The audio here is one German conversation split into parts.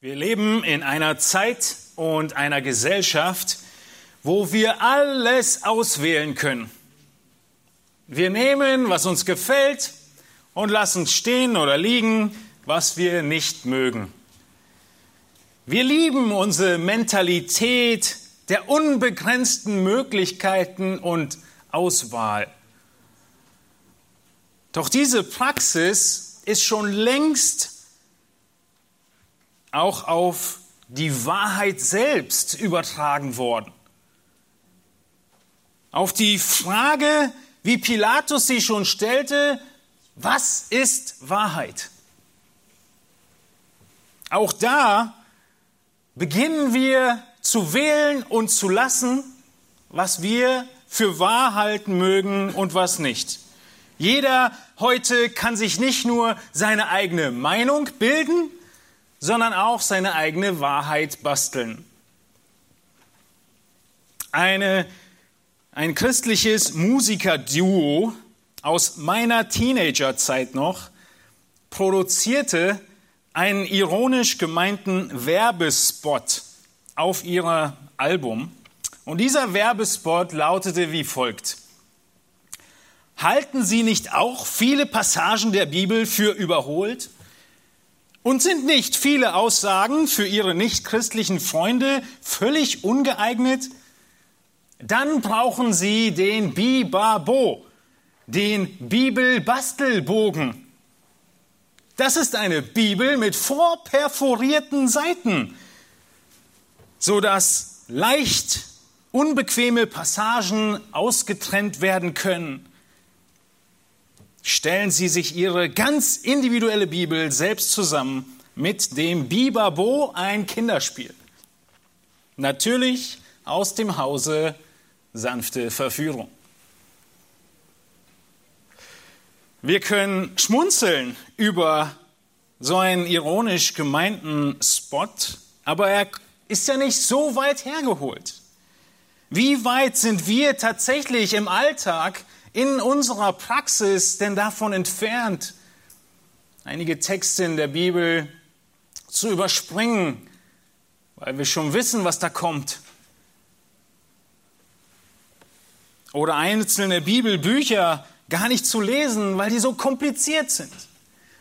Wir leben in einer Zeit und einer Gesellschaft, wo wir alles auswählen können. Wir nehmen, was uns gefällt und lassen stehen oder liegen, was wir nicht mögen. Wir lieben unsere Mentalität der unbegrenzten Möglichkeiten und Auswahl. Doch diese Praxis ist schon längst auch auf die Wahrheit selbst übertragen worden. Auf die Frage, wie Pilatus sie schon stellte, was ist Wahrheit? Auch da beginnen wir zu wählen und zu lassen, was wir für wahr halten mögen und was nicht. Jeder heute kann sich nicht nur seine eigene Meinung bilden, sondern auch seine eigene Wahrheit basteln. Eine, ein christliches Musikerduo aus meiner Teenagerzeit noch produzierte einen ironisch gemeinten Werbespot auf ihr Album. Und dieser Werbespot lautete wie folgt. Halten Sie nicht auch viele Passagen der Bibel für überholt? Und sind nicht viele Aussagen für Ihre nichtchristlichen Freunde völlig ungeeignet? Dann brauchen Sie den Bibabo, den Bibelbastelbogen. Das ist eine Bibel mit vorperforierten Seiten, so dass leicht unbequeme Passagen ausgetrennt werden können stellen Sie sich Ihre ganz individuelle Bibel selbst zusammen mit dem Bibabo, ein Kinderspiel. Natürlich aus dem Hause sanfte Verführung. Wir können schmunzeln über so einen ironisch gemeinten Spot, aber er ist ja nicht so weit hergeholt. Wie weit sind wir tatsächlich im Alltag in unserer Praxis denn davon entfernt, einige Texte in der Bibel zu überspringen, weil wir schon wissen, was da kommt? Oder einzelne Bibelbücher gar nicht zu lesen, weil die so kompliziert sind,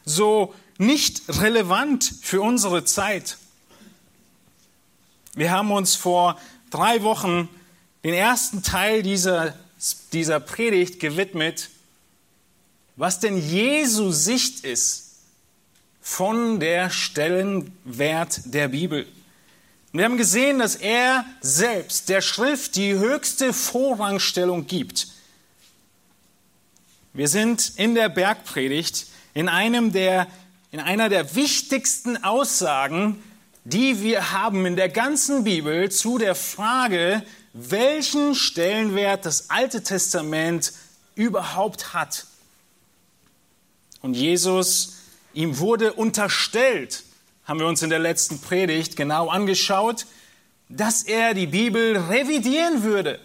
so nicht relevant für unsere Zeit. Wir haben uns vor drei Wochen den ersten Teil dieser dieser Predigt gewidmet, was denn Jesu Sicht ist von der Stellenwert der Bibel. wir haben gesehen, dass er selbst der Schrift die höchste Vorrangstellung gibt. Wir sind in der Bergpredigt in einem der, in einer der wichtigsten Aussagen, die wir haben in der ganzen Bibel zu der Frage, welchen Stellenwert das Alte Testament überhaupt hat. Und Jesus, ihm wurde unterstellt, haben wir uns in der letzten Predigt genau angeschaut, dass er die Bibel revidieren würde,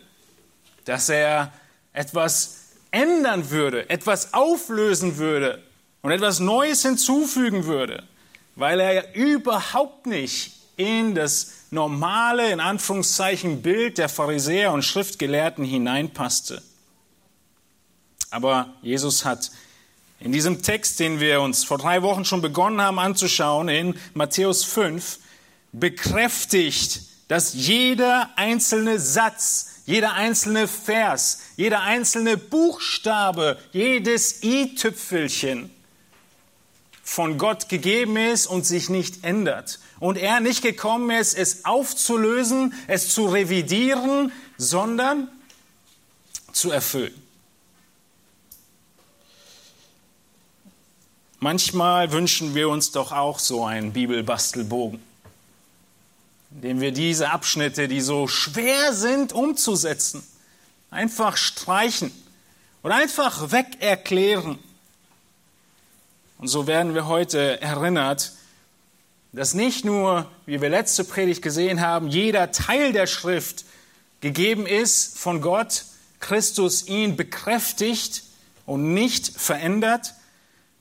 dass er etwas ändern würde, etwas auflösen würde und etwas Neues hinzufügen würde, weil er überhaupt nicht in das normale, in Anführungszeichen, Bild der Pharisäer und Schriftgelehrten hineinpasste. Aber Jesus hat in diesem Text, den wir uns vor drei Wochen schon begonnen haben anzuschauen, in Matthäus 5, bekräftigt, dass jeder einzelne Satz, jeder einzelne Vers, jeder einzelne Buchstabe, jedes i-Tüpfelchen von Gott gegeben ist und sich nicht ändert und er nicht gekommen ist, es aufzulösen, es zu revidieren, sondern zu erfüllen. Manchmal wünschen wir uns doch auch so einen Bibelbastelbogen, in dem wir diese Abschnitte, die so schwer sind umzusetzen, einfach streichen oder einfach wegerklären. Und so werden wir heute erinnert, dass nicht nur, wie wir letzte Predigt gesehen haben, jeder Teil der Schrift gegeben ist von Gott, Christus ihn bekräftigt und nicht verändert,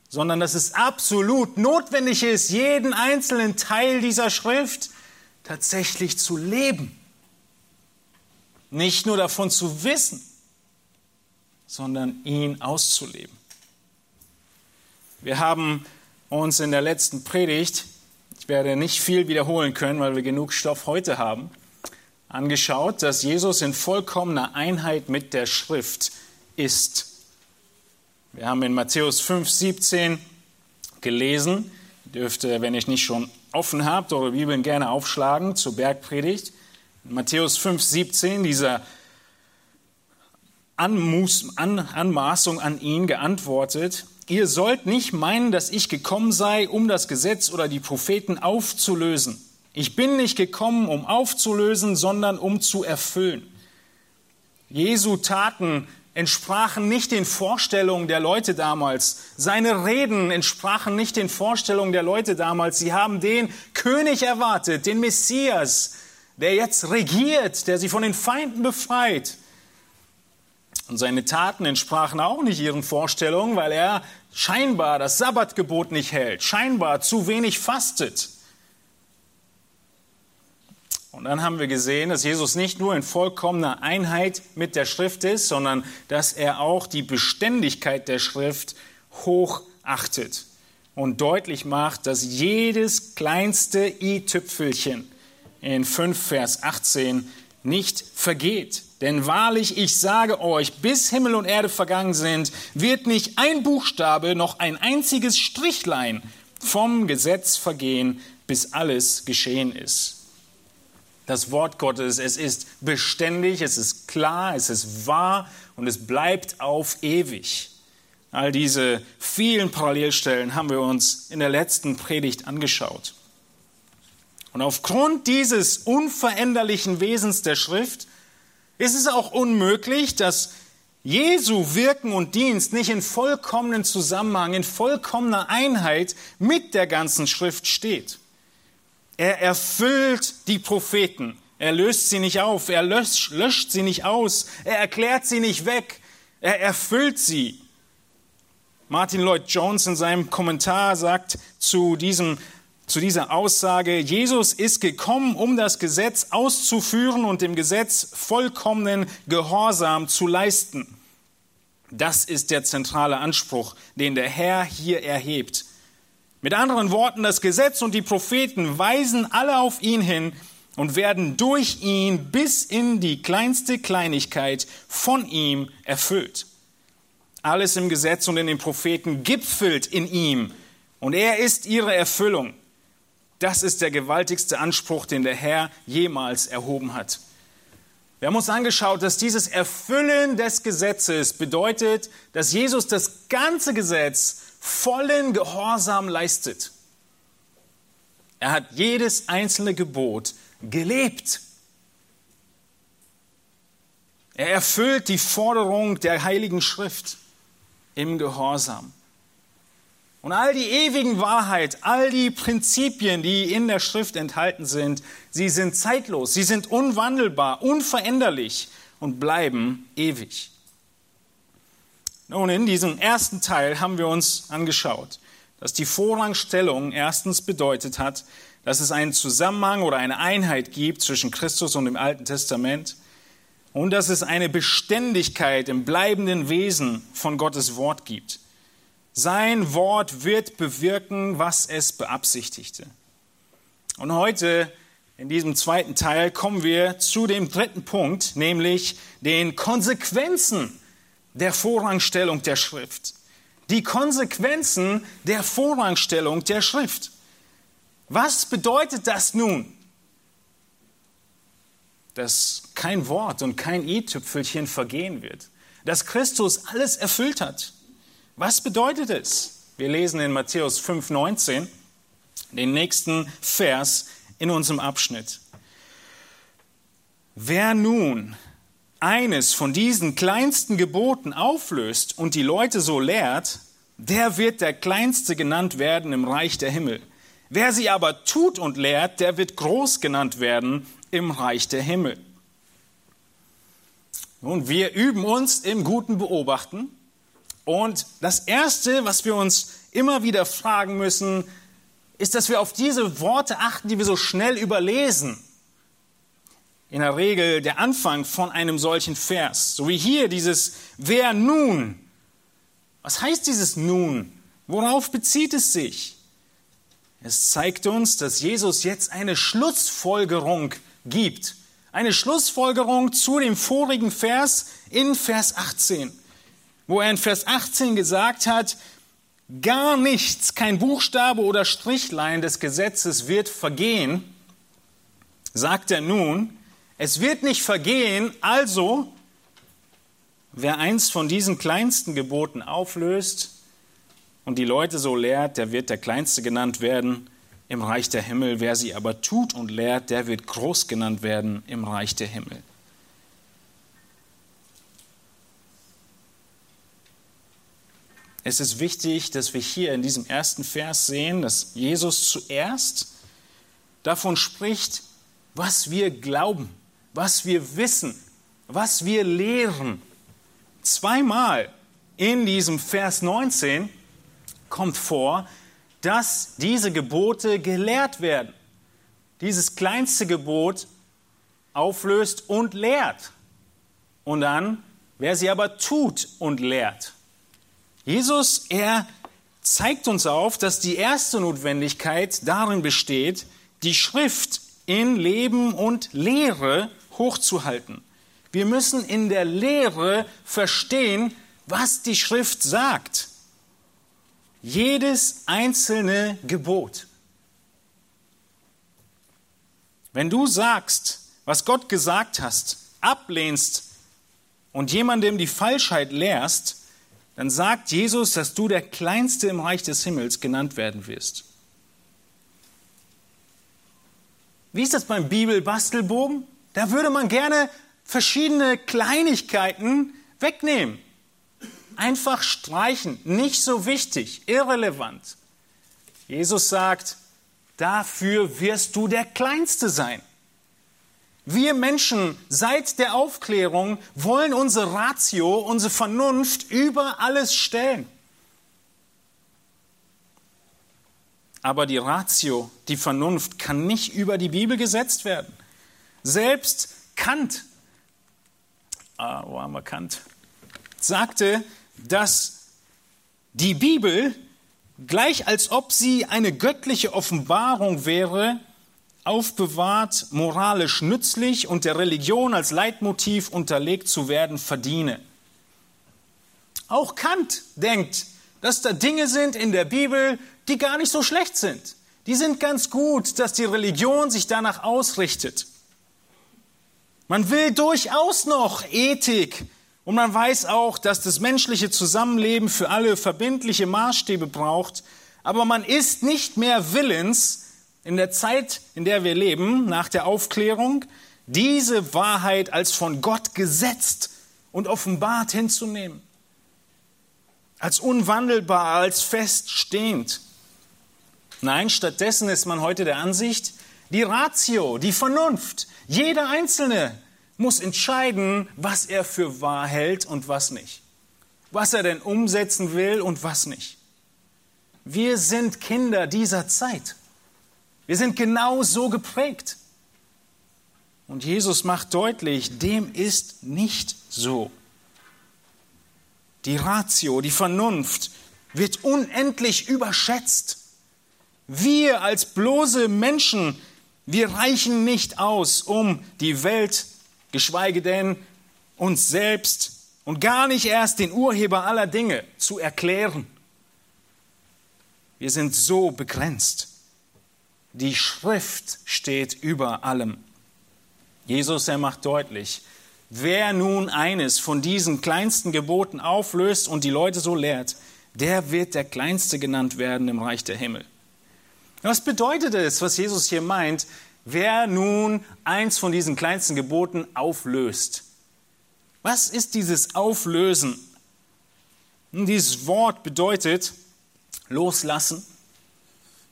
sondern dass es absolut notwendig ist, jeden einzelnen Teil dieser Schrift tatsächlich zu leben. Nicht nur davon zu wissen, sondern ihn auszuleben. Wir haben uns in der letzten Predigt, ich werde nicht viel wiederholen können, weil wir genug Stoff heute haben, angeschaut, dass Jesus in vollkommener Einheit mit der Schrift ist. Wir haben in Matthäus 5, 17 gelesen, dürfte, wenn ich nicht schon offen habt, eure Bibeln gerne aufschlagen zur Bergpredigt. In Matthäus 5, 17, dieser Anmaßung an ihn geantwortet, ihr sollt nicht meinen, dass ich gekommen sei, um das Gesetz oder die Propheten aufzulösen. Ich bin nicht gekommen, um aufzulösen, sondern um zu erfüllen. Jesu Taten entsprachen nicht den Vorstellungen der Leute damals. Seine Reden entsprachen nicht den Vorstellungen der Leute damals. Sie haben den König erwartet, den Messias, der jetzt regiert, der sie von den Feinden befreit. Und seine Taten entsprachen auch nicht ihren Vorstellungen, weil er scheinbar das Sabbatgebot nicht hält, scheinbar zu wenig fastet. Und dann haben wir gesehen, dass Jesus nicht nur in vollkommener Einheit mit der Schrift ist, sondern dass er auch die Beständigkeit der Schrift hochachtet und deutlich macht, dass jedes kleinste i-Tüpfelchen in 5 Vers 18 nicht vergeht. Denn wahrlich, ich sage euch, bis Himmel und Erde vergangen sind, wird nicht ein Buchstabe noch ein einziges Strichlein vom Gesetz vergehen, bis alles geschehen ist das Wort Gottes. Es ist beständig, es ist klar, es ist wahr und es bleibt auf ewig. All diese vielen Parallelstellen haben wir uns in der letzten Predigt angeschaut. Und aufgrund dieses unveränderlichen Wesens der Schrift ist es auch unmöglich, dass Jesu Wirken und Dienst nicht in vollkommenen Zusammenhang, in vollkommener Einheit mit der ganzen Schrift steht. Er erfüllt die Propheten. Er löst sie nicht auf. Er löscht, löscht sie nicht aus. Er erklärt sie nicht weg. Er erfüllt sie. Martin Lloyd Jones in seinem Kommentar sagt zu, diesem, zu dieser Aussage, Jesus ist gekommen, um das Gesetz auszuführen und dem Gesetz vollkommenen Gehorsam zu leisten. Das ist der zentrale Anspruch, den der Herr hier erhebt. Mit anderen Worten, das Gesetz und die Propheten weisen alle auf ihn hin und werden durch ihn bis in die kleinste Kleinigkeit von ihm erfüllt. Alles im Gesetz und in den Propheten gipfelt in ihm und er ist ihre Erfüllung. Das ist der gewaltigste Anspruch, den der Herr jemals erhoben hat. Wir haben uns angeschaut, dass dieses Erfüllen des Gesetzes bedeutet, dass Jesus das ganze Gesetz vollen Gehorsam leistet. Er hat jedes einzelne Gebot gelebt. Er erfüllt die Forderung der Heiligen Schrift im Gehorsam. Und all die ewigen Wahrheit, all die Prinzipien, die in der Schrift enthalten sind, sie sind zeitlos, sie sind unwandelbar, unveränderlich und bleiben ewig. Nun, in diesem ersten Teil haben wir uns angeschaut, dass die Vorrangstellung erstens bedeutet hat, dass es einen Zusammenhang oder eine Einheit gibt zwischen Christus und dem Alten Testament und dass es eine Beständigkeit im bleibenden Wesen von Gottes Wort gibt. Sein Wort wird bewirken, was es beabsichtigte. Und heute in diesem zweiten Teil kommen wir zu dem dritten Punkt, nämlich den Konsequenzen der Vorrangstellung der Schrift. Die Konsequenzen der Vorrangstellung der Schrift. Was bedeutet das nun? Dass kein Wort und kein i-Tüpfelchen vergehen wird. Dass Christus alles erfüllt hat. Was bedeutet es? Wir lesen in Matthäus 5,19 den nächsten Vers in unserem Abschnitt. Wer nun eines von diesen kleinsten Geboten auflöst und die Leute so lehrt, der wird der Kleinste genannt werden im Reich der Himmel. Wer sie aber tut und lehrt, der wird groß genannt werden im Reich der Himmel. Nun, wir üben uns im guten Beobachten. Und das Erste, was wir uns immer wieder fragen müssen, ist, dass wir auf diese Worte achten, die wir so schnell überlesen. In der Regel der Anfang von einem solchen Vers. So wie hier dieses Wer nun? Was heißt dieses nun? Worauf bezieht es sich? Es zeigt uns, dass Jesus jetzt eine Schlussfolgerung gibt. Eine Schlussfolgerung zu dem vorigen Vers in Vers 18, wo er in Vers 18 gesagt hat, gar nichts, kein Buchstabe oder Strichlein des Gesetzes wird vergehen, sagt er nun, es wird nicht vergehen, also wer eins von diesen kleinsten Geboten auflöst und die Leute so lehrt, der wird der Kleinste genannt werden im Reich der Himmel. Wer sie aber tut und lehrt, der wird groß genannt werden im Reich der Himmel. Es ist wichtig, dass wir hier in diesem ersten Vers sehen, dass Jesus zuerst davon spricht, was wir glauben, was wir wissen, was wir lehren. Zweimal in diesem Vers 19 kommt vor, dass diese Gebote gelehrt werden. Dieses kleinste Gebot auflöst und lehrt. Und dann, wer sie aber tut und lehrt. Jesus, er zeigt uns auf, dass die erste Notwendigkeit darin besteht, die Schrift in Leben und Lehre hochzuhalten. Wir müssen in der Lehre verstehen, was die Schrift sagt. Jedes einzelne Gebot. Wenn du sagst, was Gott gesagt hast, ablehnst und jemandem die Falschheit lehrst, dann sagt Jesus, dass du der Kleinste im Reich des Himmels genannt werden wirst. Wie ist das beim Bibelbastelbogen? Da würde man gerne verschiedene Kleinigkeiten wegnehmen. Einfach streichen, nicht so wichtig, irrelevant. Jesus sagt, dafür wirst du der Kleinste sein. Wir Menschen seit der Aufklärung wollen unsere Ratio, unsere Vernunft über alles stellen. Aber die Ratio, die Vernunft kann nicht über die Bibel gesetzt werden. Selbst Kant, ah, wo haben wir Kant, sagte, dass die Bibel, gleich als ob sie eine göttliche Offenbarung wäre, aufbewahrt, moralisch nützlich und der Religion als Leitmotiv unterlegt zu werden verdiene. Auch Kant denkt, dass da Dinge sind in der Bibel, die gar nicht so schlecht sind. Die sind ganz gut, dass die Religion sich danach ausrichtet. Man will durchaus noch Ethik und man weiß auch, dass das menschliche Zusammenleben für alle verbindliche Maßstäbe braucht, aber man ist nicht mehr willens, in der Zeit, in der wir leben, nach der Aufklärung, diese Wahrheit als von Gott gesetzt und offenbart hinzunehmen. Als unwandelbar, als feststehend. Nein, stattdessen ist man heute der Ansicht, die Ratio, die Vernunft, jeder Einzelne muss entscheiden, was er für wahr hält und was nicht. Was er denn umsetzen will und was nicht. Wir sind Kinder dieser Zeit. Wir sind genau so geprägt. Und Jesus macht deutlich, dem ist nicht so. Die Ratio, die Vernunft wird unendlich überschätzt. Wir als bloße Menschen, wir reichen nicht aus, um die Welt, geschweige denn uns selbst und gar nicht erst den Urheber aller Dinge zu erklären. Wir sind so begrenzt. Die Schrift steht über allem. Jesus, er macht deutlich, wer nun eines von diesen kleinsten Geboten auflöst und die Leute so lehrt, der wird der Kleinste genannt werden im Reich der Himmel. Was bedeutet es, was Jesus hier meint, wer nun eins von diesen kleinsten Geboten auflöst? Was ist dieses Auflösen? Dieses Wort bedeutet loslassen,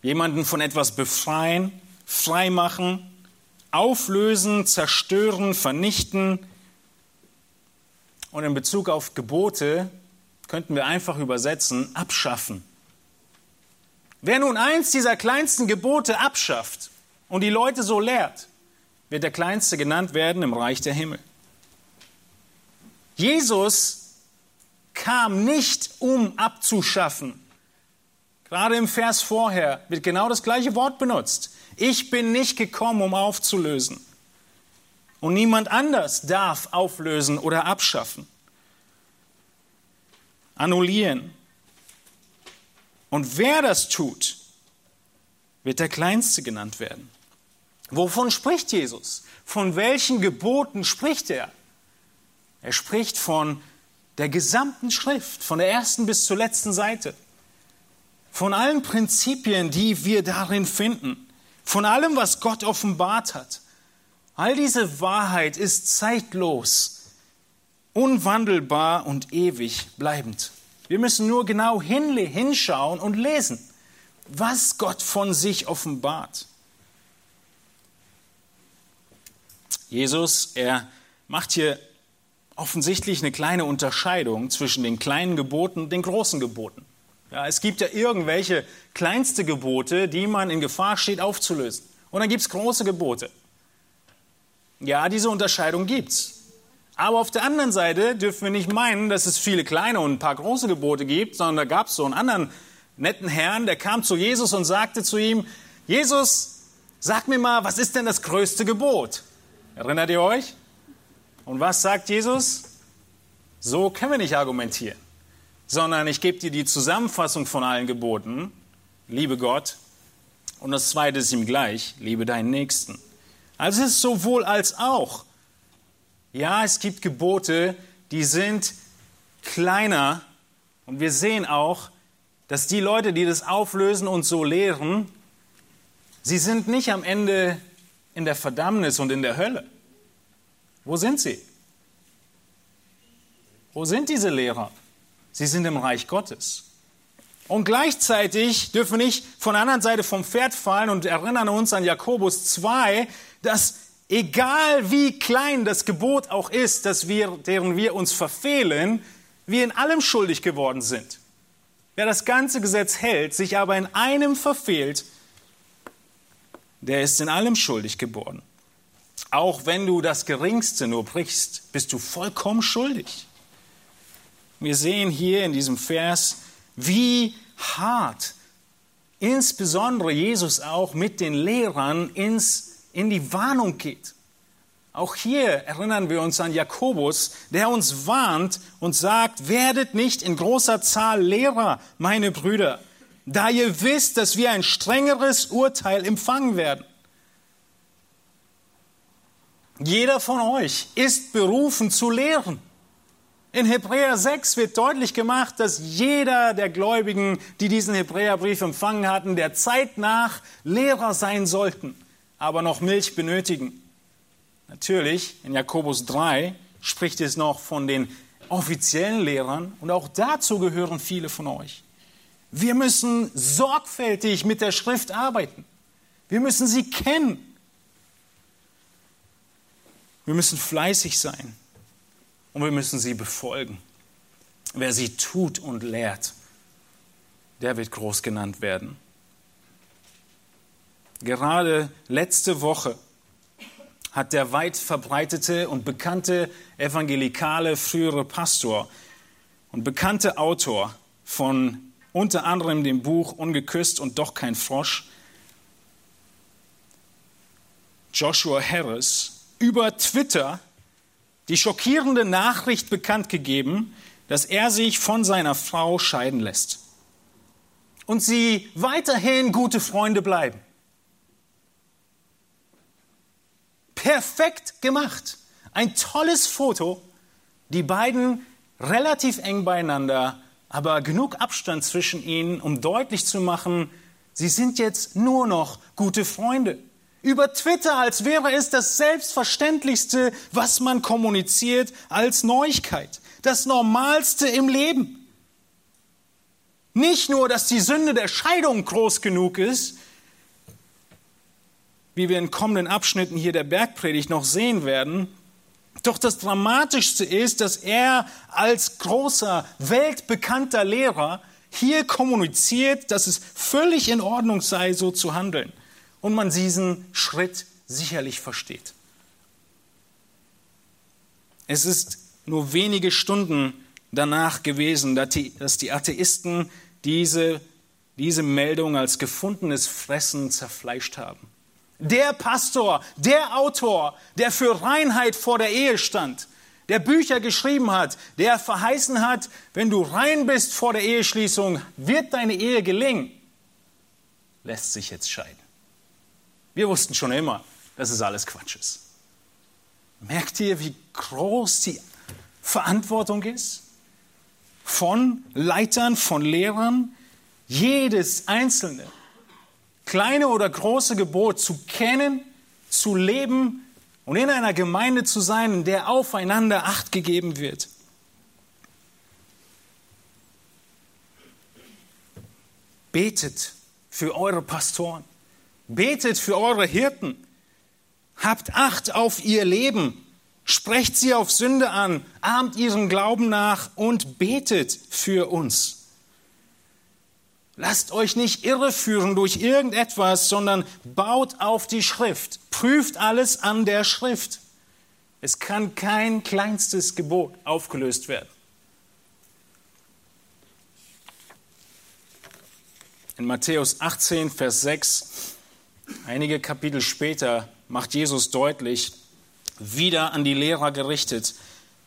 jemanden von etwas befreien, freimachen, auflösen, zerstören, vernichten. Und in Bezug auf Gebote könnten wir einfach übersetzen, abschaffen. Wer nun eins dieser kleinsten Gebote abschafft und die Leute so lehrt, wird der Kleinste genannt werden im Reich der Himmel. Jesus kam nicht, um abzuschaffen. Gerade im Vers vorher wird genau das gleiche Wort benutzt. Ich bin nicht gekommen, um aufzulösen. Und niemand anders darf auflösen oder abschaffen. Annullieren. Und wer das tut, wird der Kleinste genannt werden. Wovon spricht Jesus? Von welchen Geboten spricht er? Er spricht von der gesamten Schrift, von der ersten bis zur letzten Seite, von allen Prinzipien, die wir darin finden, von allem, was Gott offenbart hat. All diese Wahrheit ist zeitlos, unwandelbar und ewig bleibend. Wir müssen nur genau hinschauen und lesen, was Gott von sich offenbart. Jesus, er macht hier offensichtlich eine kleine Unterscheidung zwischen den kleinen Geboten und den großen Geboten. Ja, es gibt ja irgendwelche kleinste Gebote, die man in Gefahr steht aufzulösen. Und dann gibt es große Gebote. Ja, diese Unterscheidung gibt's. Aber auf der anderen Seite dürfen wir nicht meinen, dass es viele kleine und ein paar große Gebote gibt, sondern da gab es so einen anderen netten Herrn, der kam zu Jesus und sagte zu ihm, Jesus, sag mir mal, was ist denn das größte Gebot? Erinnert ihr euch? Und was sagt Jesus? So können wir nicht argumentieren, sondern ich gebe dir die Zusammenfassung von allen Geboten, liebe Gott, und das zweite ist ihm gleich, liebe deinen Nächsten. Also es ist sowohl als auch. Ja, es gibt Gebote, die sind kleiner und wir sehen auch, dass die Leute, die das auflösen und so lehren, sie sind nicht am Ende in der Verdammnis und in der Hölle. Wo sind sie? Wo sind diese Lehrer? Sie sind im Reich Gottes. Und gleichzeitig dürfen wir nicht von der anderen Seite vom Pferd fallen und erinnern uns an Jakobus 2, dass egal wie klein das Gebot auch ist, dass wir, deren wir uns verfehlen, wir in allem schuldig geworden sind. Wer das ganze Gesetz hält, sich aber in einem verfehlt, der ist in allem schuldig geworden. Auch wenn du das Geringste nur brichst, bist du vollkommen schuldig. Wir sehen hier in diesem Vers, wie hart insbesondere Jesus auch mit den Lehrern ins, in die Warnung geht. Auch hier erinnern wir uns an Jakobus, der uns warnt und sagt, werdet nicht in großer Zahl Lehrer, meine Brüder, da ihr wisst, dass wir ein strengeres Urteil empfangen werden. Jeder von euch ist berufen zu lehren. In Hebräer 6 wird deutlich gemacht, dass jeder der Gläubigen, die diesen Hebräerbrief empfangen hatten, der Zeit nach Lehrer sein sollten, aber noch Milch benötigen. Natürlich, in Jakobus 3 spricht es noch von den offiziellen Lehrern und auch dazu gehören viele von euch. Wir müssen sorgfältig mit der Schrift arbeiten. Wir müssen sie kennen. Wir müssen fleißig sein und wir müssen sie befolgen. Wer sie tut und lehrt, der wird groß genannt werden. Gerade letzte Woche hat der weit verbreitete und bekannte evangelikale frühere Pastor und bekannte Autor von unter anderem dem Buch Ungeküsst und doch kein Frosch, Joshua Harris, über Twitter die schockierende Nachricht bekannt gegeben, dass er sich von seiner Frau scheiden lässt und sie weiterhin gute Freunde bleiben. Perfekt gemacht. Ein tolles Foto. Die beiden relativ eng beieinander, aber genug Abstand zwischen ihnen, um deutlich zu machen, sie sind jetzt nur noch gute Freunde über Twitter, als wäre es das Selbstverständlichste, was man kommuniziert als Neuigkeit, das Normalste im Leben. Nicht nur, dass die Sünde der Scheidung groß genug ist, wie wir in kommenden Abschnitten hier der Bergpredigt noch sehen werden, doch das Dramatischste ist, dass er als großer, weltbekannter Lehrer hier kommuniziert, dass es völlig in Ordnung sei, so zu handeln. Und man diesen Schritt sicherlich versteht. Es ist nur wenige Stunden danach gewesen, dass die Atheisten diese, diese Meldung als gefundenes Fressen zerfleischt haben. Der Pastor, der Autor, der für Reinheit vor der Ehe stand, der Bücher geschrieben hat, der verheißen hat, wenn du rein bist vor der Eheschließung, wird deine Ehe gelingen, lässt sich jetzt scheiden. Wir wussten schon immer, dass es alles Quatsch ist. Merkt ihr, wie groß die Verantwortung ist? Von Leitern, von Lehrern, jedes einzelne kleine oder große Gebot zu kennen, zu leben und in einer Gemeinde zu sein, in der aufeinander Acht gegeben wird. Betet für eure Pastoren. Betet für eure Hirten. Habt Acht auf ihr Leben. Sprecht sie auf Sünde an. Ahmt ihren Glauben nach und betet für uns. Lasst euch nicht irreführen durch irgendetwas, sondern baut auf die Schrift. Prüft alles an der Schrift. Es kann kein kleinstes Gebot aufgelöst werden. In Matthäus 18, Vers 6, einige Kapitel später, macht Jesus deutlich, wieder an die Lehrer gerichtet,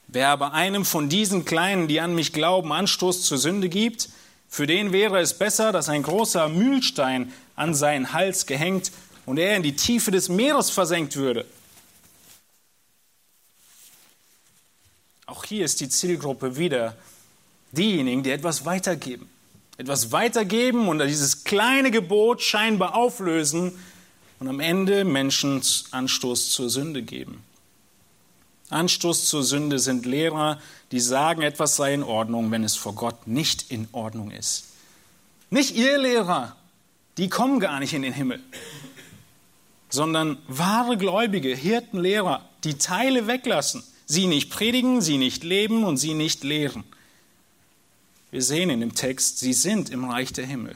wer aber einem von diesen Kleinen, die an mich glauben, Anstoß zur Sünde gibt, für den wäre es besser, dass ein großer Mühlstein an seinen Hals gehängt und er in die Tiefe des Meeres versenkt würde. Auch hier ist die Zielgruppe wieder diejenigen, die etwas weitergeben. Etwas weitergeben und dieses kleine Gebot scheinbar auflösen und am Ende Menschen Anstoß zur Sünde geben. Anstoß zur Sünde sind Lehrer, die sagen, etwas sei in Ordnung, wenn es vor Gott nicht in Ordnung ist. Nicht ihr Lehrer, die kommen gar nicht in den Himmel, sondern wahre Gläubige, Hirtenlehrer, die Teile weglassen, sie nicht predigen, sie nicht leben und sie nicht lehren. Wir sehen in dem Text, sie sind im Reich der Himmel.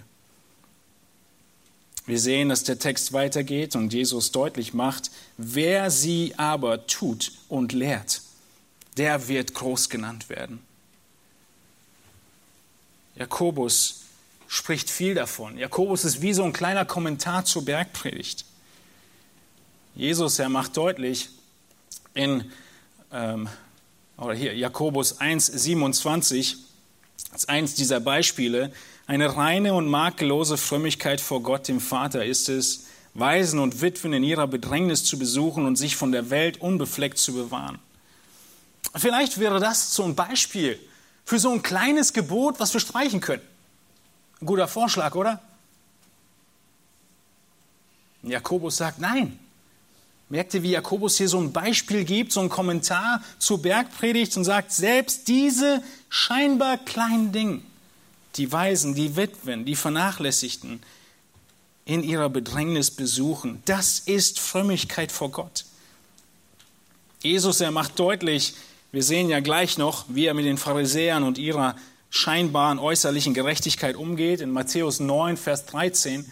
Wir sehen, dass der Text weitergeht und Jesus deutlich macht, wer sie aber tut und lehrt, der wird groß genannt werden. Jakobus spricht viel davon. Jakobus ist wie so ein kleiner Kommentar zur Bergpredigt. Jesus, er macht deutlich in, ähm, oder hier, Jakobus 1, 27, als eins dieser Beispiele, eine reine und makellose Frömmigkeit vor Gott, dem Vater, ist es, Waisen und Witwen in ihrer Bedrängnis zu besuchen und sich von der Welt unbefleckt zu bewahren. Vielleicht wäre das so ein Beispiel für so ein kleines Gebot, was wir streichen können. Ein guter Vorschlag, oder? Jakobus sagt nein. Merkt ihr, wie Jakobus hier so ein Beispiel gibt, so ein Kommentar zur Bergpredigt und sagt, selbst diese scheinbar kleinen Dinge, die Waisen, die Witwen, die Vernachlässigten in ihrer Bedrängnis besuchen. Das ist Frömmigkeit vor Gott. Jesus, er macht deutlich, wir sehen ja gleich noch, wie er mit den Pharisäern und ihrer scheinbaren äußerlichen Gerechtigkeit umgeht, in Matthäus 9, Vers 13,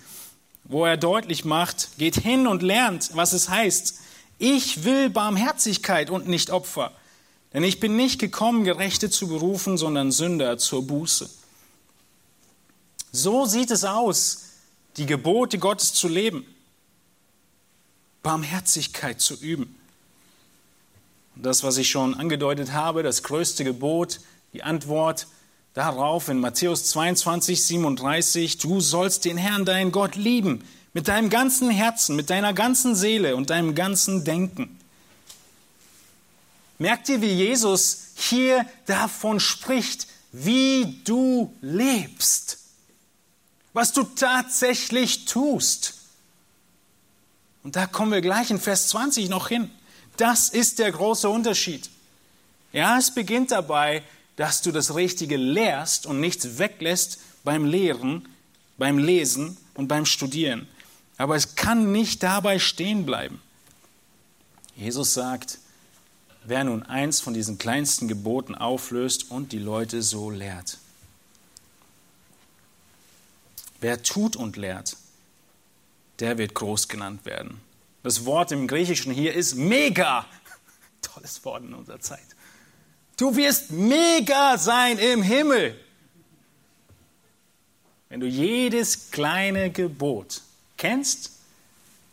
wo er deutlich macht, geht hin und lernt, was es heißt, ich will Barmherzigkeit und nicht Opfer, denn ich bin nicht gekommen, Gerechte zu berufen, sondern Sünder zur Buße. So sieht es aus, die Gebote Gottes zu leben, Barmherzigkeit zu üben. Und das, was ich schon angedeutet habe, das größte Gebot, die Antwort darauf in Matthäus 22, 37, du sollst den Herrn, deinen Gott, lieben, mit deinem ganzen Herzen, mit deiner ganzen Seele und deinem ganzen Denken. Merkt ihr, wie Jesus hier davon spricht, wie du lebst? Was du tatsächlich tust. Und da kommen wir gleich in Vers 20 noch hin. Das ist der große Unterschied. Ja, es beginnt dabei, dass du das Richtige lehrst und nichts weglässt beim Lehren, beim Lesen und beim Studieren. Aber es kann nicht dabei stehen bleiben. Jesus sagt, wer nun eins von diesen kleinsten Geboten auflöst und die Leute so lehrt. Wer tut und lehrt, der wird groß genannt werden. Das Wort im Griechischen hier ist mega. Tolles Wort in unserer Zeit. Du wirst mega sein im Himmel, wenn du jedes kleine Gebot kennst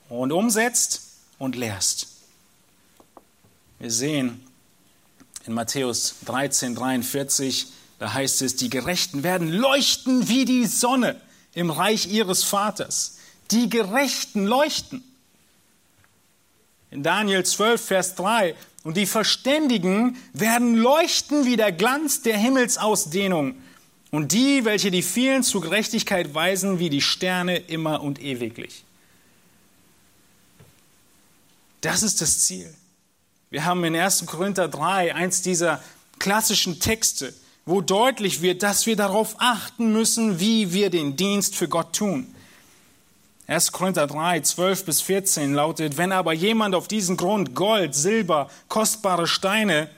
und umsetzt und lehrst. Wir sehen in Matthäus 13, 43, da heißt es, die Gerechten werden leuchten wie die Sonne im Reich ihres Vaters. Die Gerechten leuchten. In Daniel 12, Vers 3, und die Verständigen werden leuchten wie der Glanz der Himmelsausdehnung und die, welche die vielen zu Gerechtigkeit weisen, wie die Sterne immer und ewiglich. Das ist das Ziel. Wir haben in 1. Korinther 3 eins dieser klassischen Texte, wo deutlich wird, dass wir darauf achten müssen, wie wir den Dienst für Gott tun. 1. Korinther 3, 12 bis 14 lautet, wenn aber jemand auf diesen Grund Gold, Silber, kostbare Steine,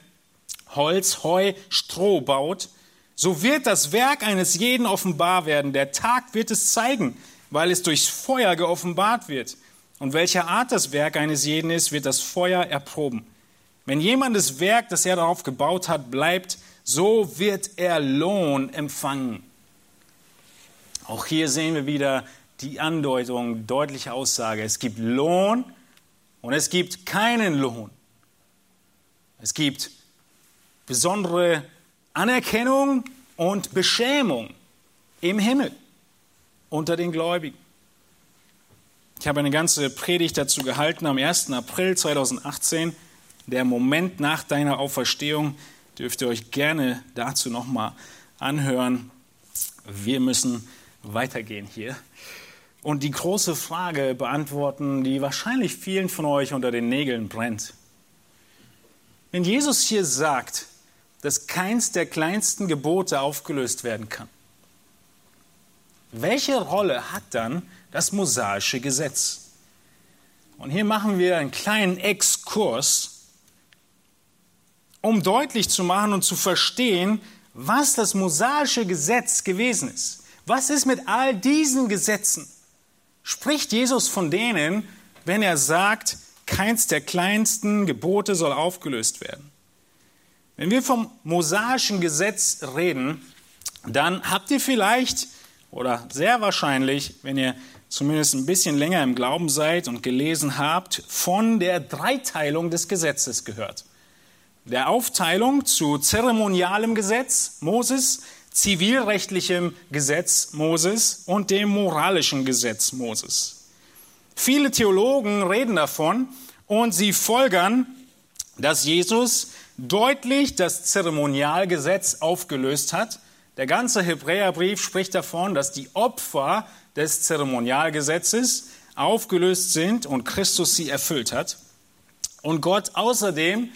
Holz, Heu, Stroh baut, so wird das Werk eines jeden offenbar werden. Der Tag wird es zeigen, weil es durchs Feuer geoffenbart wird. Und welcher Art das Werk eines jeden ist, wird das Feuer erproben. Wenn jemand das Werk, das er darauf gebaut hat, bleibt, so wird er Lohn empfangen. Auch hier sehen wir wieder die Andeutung, deutliche Aussage. Es gibt Lohn und es gibt keinen Lohn. Es gibt besondere Anerkennung und Beschämung im Himmel unter den Gläubigen. Ich habe eine ganze Predigt dazu gehalten am 1. April 2018 der Moment nach deiner Auferstehung, dürft ihr euch gerne dazu nochmal anhören. Wir müssen weitergehen hier und die große Frage beantworten, die wahrscheinlich vielen von euch unter den Nägeln brennt. Wenn Jesus hier sagt, dass keins der kleinsten Gebote aufgelöst werden kann, welche Rolle hat dann das mosaische Gesetz? Und hier machen wir einen kleinen Exkurs um deutlich zu machen und zu verstehen, was das mosaische Gesetz gewesen ist. Was ist mit all diesen Gesetzen? Spricht Jesus von denen, wenn er sagt, keins der kleinsten Gebote soll aufgelöst werden? Wenn wir vom mosaischen Gesetz reden, dann habt ihr vielleicht oder sehr wahrscheinlich, wenn ihr zumindest ein bisschen länger im Glauben seid und gelesen habt, von der Dreiteilung des Gesetzes gehört der Aufteilung zu zeremonialem Gesetz Moses, zivilrechtlichem Gesetz Moses und dem moralischen Gesetz Moses. Viele Theologen reden davon und sie folgern, dass Jesus deutlich das Zeremonialgesetz aufgelöst hat. Der ganze Hebräerbrief spricht davon, dass die Opfer des Zeremonialgesetzes aufgelöst sind und Christus sie erfüllt hat. Und Gott außerdem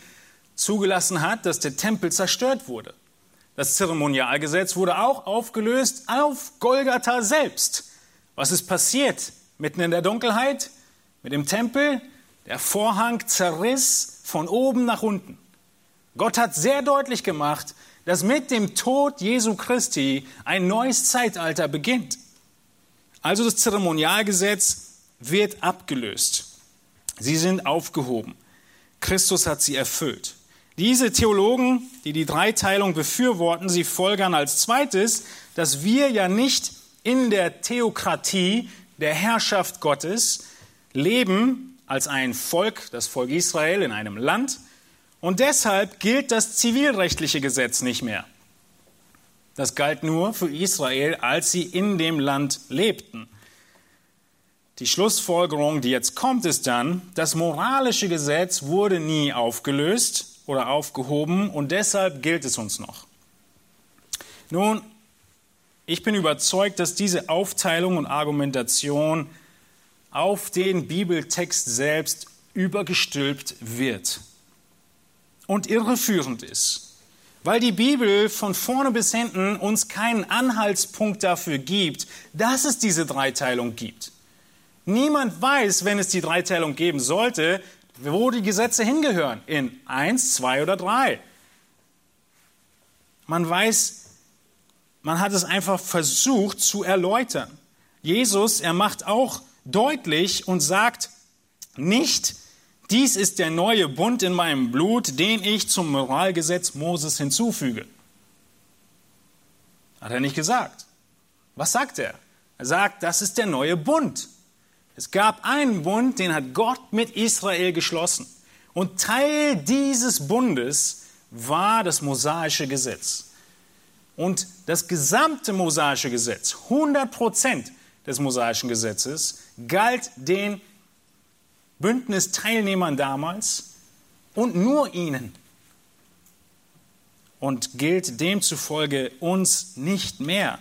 zugelassen hat, dass der Tempel zerstört wurde. Das Zeremonialgesetz wurde auch aufgelöst auf Golgatha selbst. Was ist passiert? Mitten in der Dunkelheit mit dem Tempel, der Vorhang zerriss von oben nach unten. Gott hat sehr deutlich gemacht, dass mit dem Tod Jesu Christi ein neues Zeitalter beginnt. Also das Zeremonialgesetz wird abgelöst. Sie sind aufgehoben. Christus hat sie erfüllt. Diese Theologen, die die Dreiteilung befürworten, sie folgern als zweites, dass wir ja nicht in der Theokratie der Herrschaft Gottes leben als ein Volk, das Volk Israel in einem Land, und deshalb gilt das zivilrechtliche Gesetz nicht mehr. Das galt nur für Israel, als sie in dem Land lebten. Die Schlussfolgerung, die jetzt kommt, ist dann, das moralische Gesetz wurde nie aufgelöst, oder aufgehoben und deshalb gilt es uns noch. Nun, ich bin überzeugt, dass diese Aufteilung und Argumentation auf den Bibeltext selbst übergestülpt wird und irreführend ist, weil die Bibel von vorne bis hinten uns keinen Anhaltspunkt dafür gibt, dass es diese Dreiteilung gibt. Niemand weiß, wenn es die Dreiteilung geben sollte, wo die Gesetze hingehören. In eins, zwei oder drei. Man weiß, man hat es einfach versucht zu erläutern. Jesus, er macht auch deutlich und sagt nicht, dies ist der neue Bund in meinem Blut, den ich zum Moralgesetz Moses hinzufüge. Hat er nicht gesagt. Was sagt er? Er sagt, das ist der neue Bund. Es gab einen Bund, den hat Gott mit Israel geschlossen. Und Teil dieses Bundes war das mosaische Gesetz. Und das gesamte mosaische Gesetz, 100 Prozent des mosaischen Gesetzes, galt den Bündnisteilnehmern damals und nur ihnen und gilt demzufolge uns nicht mehr.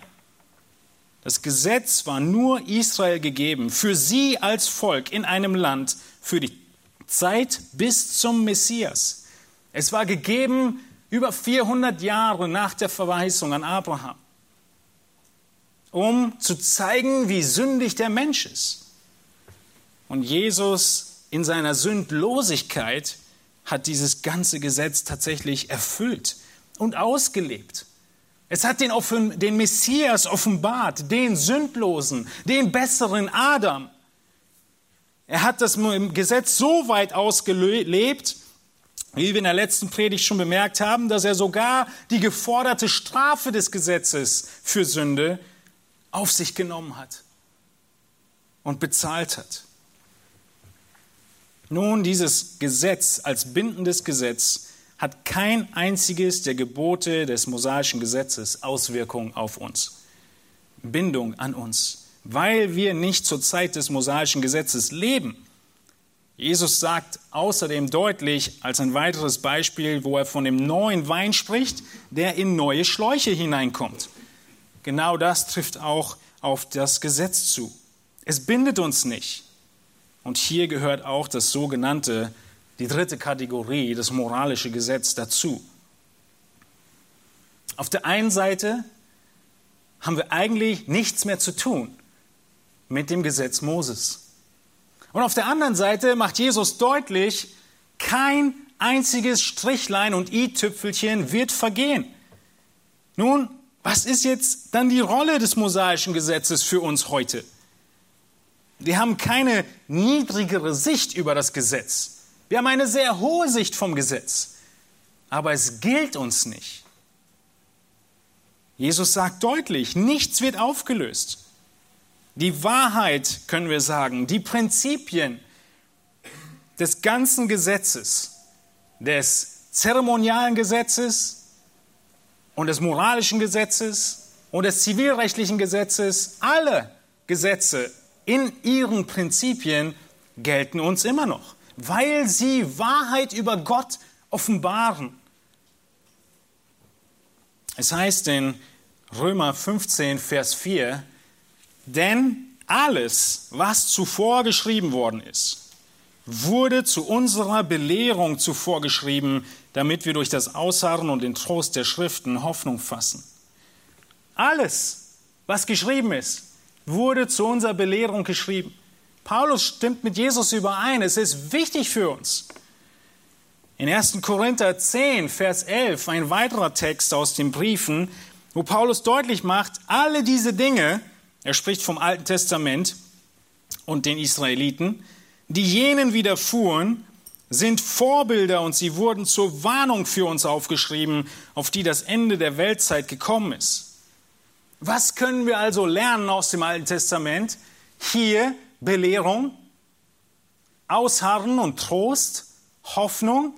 Das Gesetz war nur Israel gegeben, für sie als Volk in einem Land, für die Zeit bis zum Messias. Es war gegeben über 400 Jahre nach der Verheißung an Abraham, um zu zeigen, wie sündig der Mensch ist. Und Jesus in seiner Sündlosigkeit hat dieses ganze Gesetz tatsächlich erfüllt und ausgelebt. Es hat den, den Messias offenbart, den Sündlosen, den besseren Adam. Er hat das Gesetz so weit ausgelebt, wie wir in der letzten Predigt schon bemerkt haben, dass er sogar die geforderte Strafe des Gesetzes für Sünde auf sich genommen hat und bezahlt hat. Nun, dieses Gesetz als bindendes Gesetz hat kein einziges der Gebote des mosaischen Gesetzes Auswirkungen auf uns, Bindung an uns, weil wir nicht zur Zeit des mosaischen Gesetzes leben. Jesus sagt außerdem deutlich als ein weiteres Beispiel, wo er von dem neuen Wein spricht, der in neue Schläuche hineinkommt. Genau das trifft auch auf das Gesetz zu. Es bindet uns nicht. Und hier gehört auch das sogenannte die dritte Kategorie, das moralische Gesetz dazu. Auf der einen Seite haben wir eigentlich nichts mehr zu tun mit dem Gesetz Moses. Und auf der anderen Seite macht Jesus deutlich, kein einziges Strichlein und i-Tüpfelchen wird vergehen. Nun, was ist jetzt dann die Rolle des mosaischen Gesetzes für uns heute? Wir haben keine niedrigere Sicht über das Gesetz. Wir haben eine sehr hohe Sicht vom Gesetz, aber es gilt uns nicht. Jesus sagt deutlich, nichts wird aufgelöst. Die Wahrheit, können wir sagen, die Prinzipien des ganzen Gesetzes, des zeremonialen Gesetzes und des moralischen Gesetzes und des zivilrechtlichen Gesetzes, alle Gesetze in ihren Prinzipien gelten uns immer noch weil sie Wahrheit über Gott offenbaren. Es heißt in Römer 15, Vers 4, denn alles, was zuvor geschrieben worden ist, wurde zu unserer Belehrung zuvor geschrieben, damit wir durch das Ausharren und den Trost der Schriften Hoffnung fassen. Alles, was geschrieben ist, wurde zu unserer Belehrung geschrieben. Paulus stimmt mit Jesus überein. Es ist wichtig für uns. In 1. Korinther 10, Vers 11, ein weiterer Text aus den Briefen, wo Paulus deutlich macht, alle diese Dinge, er spricht vom Alten Testament und den Israeliten, die jenen widerfuhren, sind Vorbilder und sie wurden zur Warnung für uns aufgeschrieben, auf die das Ende der Weltzeit gekommen ist. Was können wir also lernen aus dem Alten Testament? Hier Belehrung, Ausharren und Trost, Hoffnung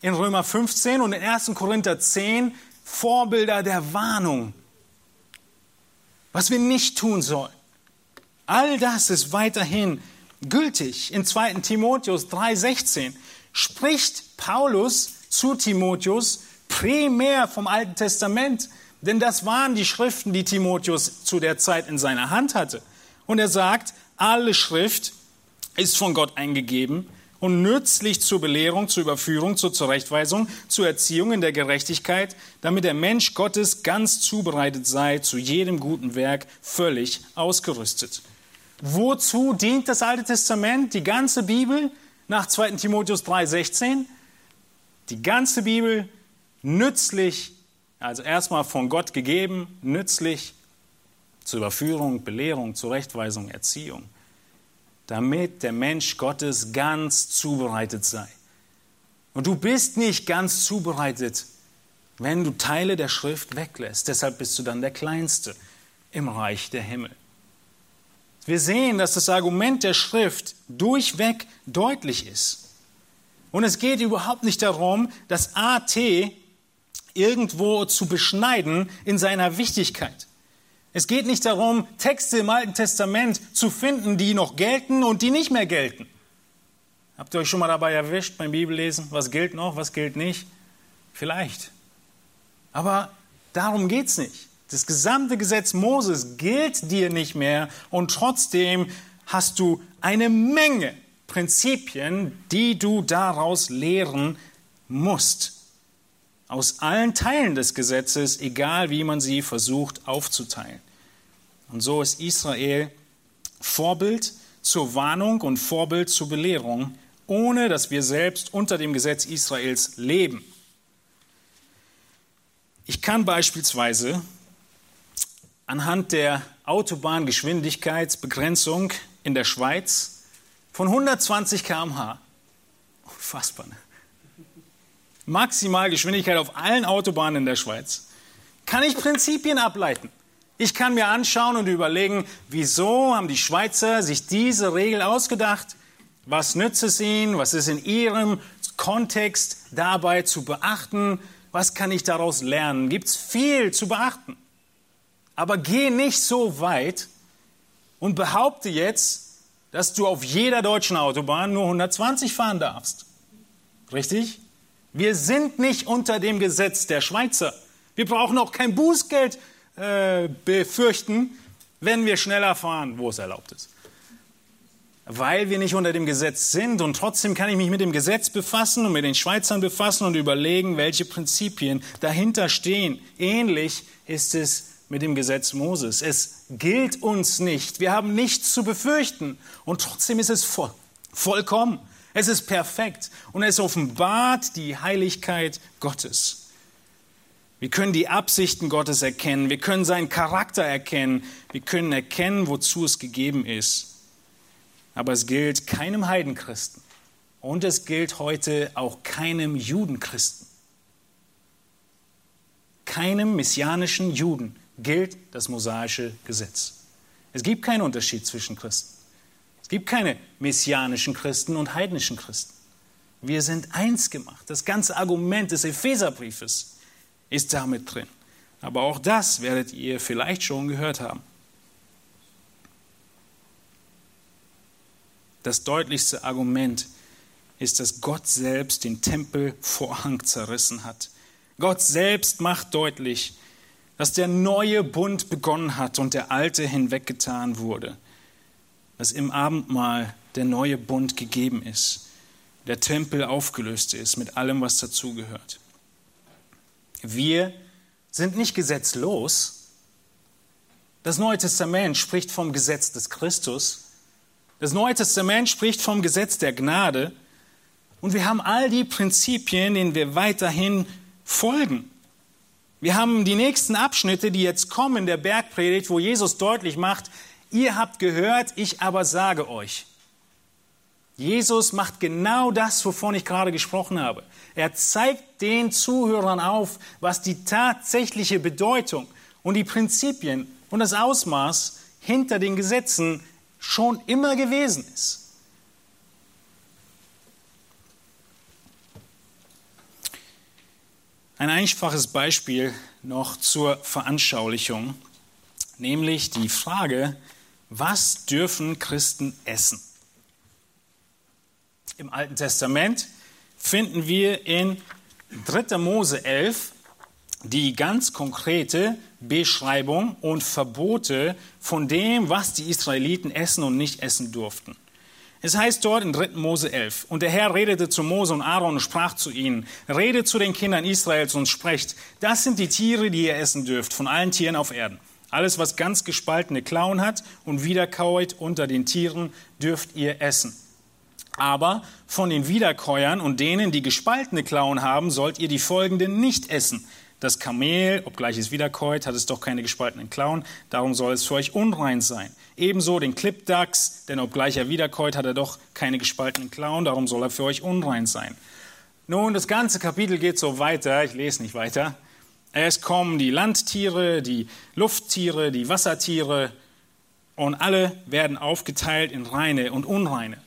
in Römer 15 und in 1. Korinther 10 Vorbilder der Warnung, was wir nicht tun sollen. All das ist weiterhin gültig. In 2. Timotheus 3:16 spricht Paulus zu Timotheus primär vom Alten Testament, denn das waren die Schriften, die Timotheus zu der Zeit in seiner Hand hatte. Und er sagt, alle Schrift ist von Gott eingegeben und nützlich zur Belehrung, zur Überführung, zur Zurechtweisung, zur Erziehung in der Gerechtigkeit, damit der Mensch Gottes ganz zubereitet sei, zu jedem guten Werk völlig ausgerüstet. Wozu dient das Alte Testament, die ganze Bibel nach 2 Timotheus 3:16? Die ganze Bibel nützlich, also erstmal von Gott gegeben, nützlich zur Überführung, Belehrung, Zurechtweisung, Erziehung, damit der Mensch Gottes ganz zubereitet sei. Und du bist nicht ganz zubereitet, wenn du Teile der Schrift weglässt. Deshalb bist du dann der Kleinste im Reich der Himmel. Wir sehen, dass das Argument der Schrift durchweg deutlich ist. Und es geht überhaupt nicht darum, das AT irgendwo zu beschneiden in seiner Wichtigkeit. Es geht nicht darum, Texte im Alten Testament zu finden, die noch gelten und die nicht mehr gelten. Habt ihr euch schon mal dabei erwischt beim Bibellesen? Was gilt noch, was gilt nicht? Vielleicht. Aber darum geht es nicht. Das gesamte Gesetz Moses gilt dir nicht mehr und trotzdem hast du eine Menge Prinzipien, die du daraus lehren musst. Aus allen Teilen des Gesetzes, egal wie man sie versucht aufzuteilen. Und so ist Israel Vorbild zur Warnung und Vorbild zur Belehrung, ohne dass wir selbst unter dem Gesetz Israels leben. Ich kann beispielsweise anhand der Autobahngeschwindigkeitsbegrenzung in der Schweiz von 120 km/h, unfassbar, ne? Maximalgeschwindigkeit auf allen Autobahnen in der Schweiz, kann ich Prinzipien ableiten. Ich kann mir anschauen und überlegen, wieso haben die Schweizer sich diese Regel ausgedacht? Was nützt es ihnen? Was ist in ihrem Kontext dabei zu beachten? Was kann ich daraus lernen? Gibt es viel zu beachten. Aber geh nicht so weit und behaupte jetzt, dass du auf jeder deutschen Autobahn nur 120 fahren darfst. Richtig? Wir sind nicht unter dem Gesetz der Schweizer. Wir brauchen auch kein Bußgeld äh, befürchten, wenn wir schneller fahren, wo es erlaubt ist weil wir nicht unter dem Gesetz sind. Und trotzdem kann ich mich mit dem Gesetz befassen und mit den Schweizern befassen und überlegen, welche Prinzipien dahinter stehen. Ähnlich ist es mit dem Gesetz Moses. Es gilt uns nicht. Wir haben nichts zu befürchten. Und trotzdem ist es voll, vollkommen. Es ist perfekt. Und es offenbart die Heiligkeit Gottes. Wir können die Absichten Gottes erkennen. Wir können seinen Charakter erkennen. Wir können erkennen, wozu es gegeben ist. Aber es gilt keinem Heidenchristen und es gilt heute auch keinem Judenchristen. Keinem messianischen Juden gilt das mosaische Gesetz. Es gibt keinen Unterschied zwischen Christen. Es gibt keine messianischen Christen und heidnischen Christen. Wir sind eins gemacht. Das ganze Argument des Epheserbriefes ist damit drin. Aber auch das werdet ihr vielleicht schon gehört haben. Das deutlichste Argument ist, dass Gott selbst den Tempelvorhang zerrissen hat. Gott selbst macht deutlich, dass der neue Bund begonnen hat und der alte hinweggetan wurde. Dass im Abendmahl der neue Bund gegeben ist, der Tempel aufgelöst ist mit allem, was dazugehört. Wir sind nicht gesetzlos. Das Neue Testament spricht vom Gesetz des Christus. Das Neue Testament spricht vom Gesetz der Gnade und wir haben all die Prinzipien, denen wir weiterhin folgen. Wir haben die nächsten Abschnitte, die jetzt kommen der Bergpredigt, wo Jesus deutlich macht, ihr habt gehört, ich aber sage euch. Jesus macht genau das, wovon ich gerade gesprochen habe. Er zeigt den Zuhörern auf, was die tatsächliche Bedeutung und die Prinzipien und das Ausmaß hinter den Gesetzen schon immer gewesen ist. Ein einfaches Beispiel noch zur Veranschaulichung, nämlich die Frage, was dürfen Christen essen? Im Alten Testament finden wir in 3. Mose 11 die ganz konkrete Beschreibung und Verbote von dem, was die Israeliten essen und nicht essen durften. Es heißt dort in 3. Mose 11, und der Herr redete zu Mose und Aaron und sprach zu ihnen, redet zu den Kindern Israels und sprecht, das sind die Tiere, die ihr essen dürft, von allen Tieren auf Erden. Alles, was ganz gespaltene Klauen hat und wiederkauet unter den Tieren, dürft ihr essen. Aber von den Wiederkäuern und denen, die gespaltene Klauen haben, sollt ihr die folgenden nicht essen Das Kamel, obgleich es wiederkäut, hat es doch keine gespaltenen Klauen, darum soll es für euch unrein sein. Ebenso den Klippdachs, denn obgleich er wiederkäut, hat er doch keine gespaltenen Klauen, darum soll er für euch unrein sein. Nun, das ganze Kapitel geht so weiter, ich lese nicht weiter. Es kommen die Landtiere, die Lufttiere, die Wassertiere und alle werden aufgeteilt in reine und unreine.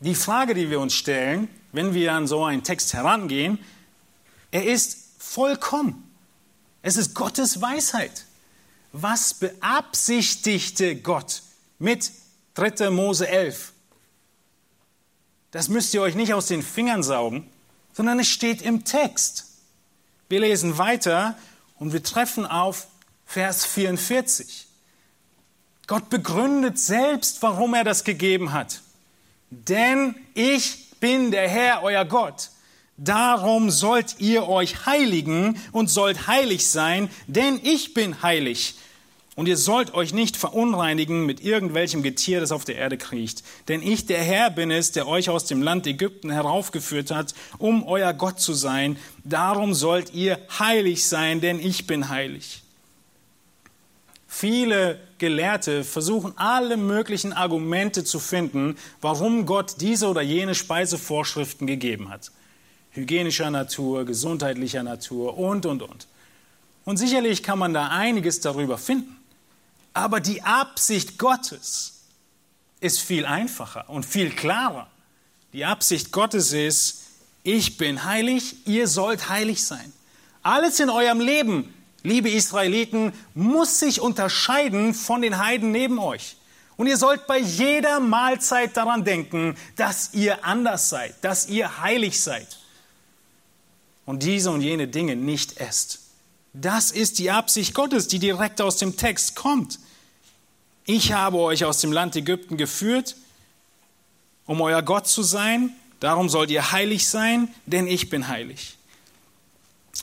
Die Frage, die wir uns stellen, wenn wir an so einen Text herangehen, er ist vollkommen. Es ist Gottes Weisheit. Was beabsichtigte Gott mit 3. Mose 11? Das müsst ihr euch nicht aus den Fingern saugen, sondern es steht im Text. Wir lesen weiter und wir treffen auf Vers 44. Gott begründet selbst, warum er das gegeben hat. Denn ich bin der Herr, euer Gott Darum sollt ihr euch heiligen und sollt heilig sein, denn ich bin heilig. Und ihr sollt euch nicht verunreinigen mit irgendwelchem Getier, das auf der Erde kriecht. Denn ich, der Herr, bin es, der euch aus dem Land Ägypten heraufgeführt hat, um euer Gott zu sein. Darum sollt ihr heilig sein, denn ich bin heilig. Viele Gelehrte versuchen alle möglichen Argumente zu finden, warum Gott diese oder jene Speisevorschriften gegeben hat hygienischer Natur, gesundheitlicher Natur und, und, und. Und sicherlich kann man da einiges darüber finden. Aber die Absicht Gottes ist viel einfacher und viel klarer. Die Absicht Gottes ist, ich bin heilig, ihr sollt heilig sein. Alles in eurem Leben, liebe Israeliten, muss sich unterscheiden von den Heiden neben euch. Und ihr sollt bei jeder Mahlzeit daran denken, dass ihr anders seid, dass ihr heilig seid und diese und jene Dinge nicht esst. Das ist die Absicht Gottes, die direkt aus dem Text kommt. Ich habe euch aus dem Land Ägypten geführt, um euer Gott zu sein. Darum sollt ihr heilig sein, denn ich bin heilig.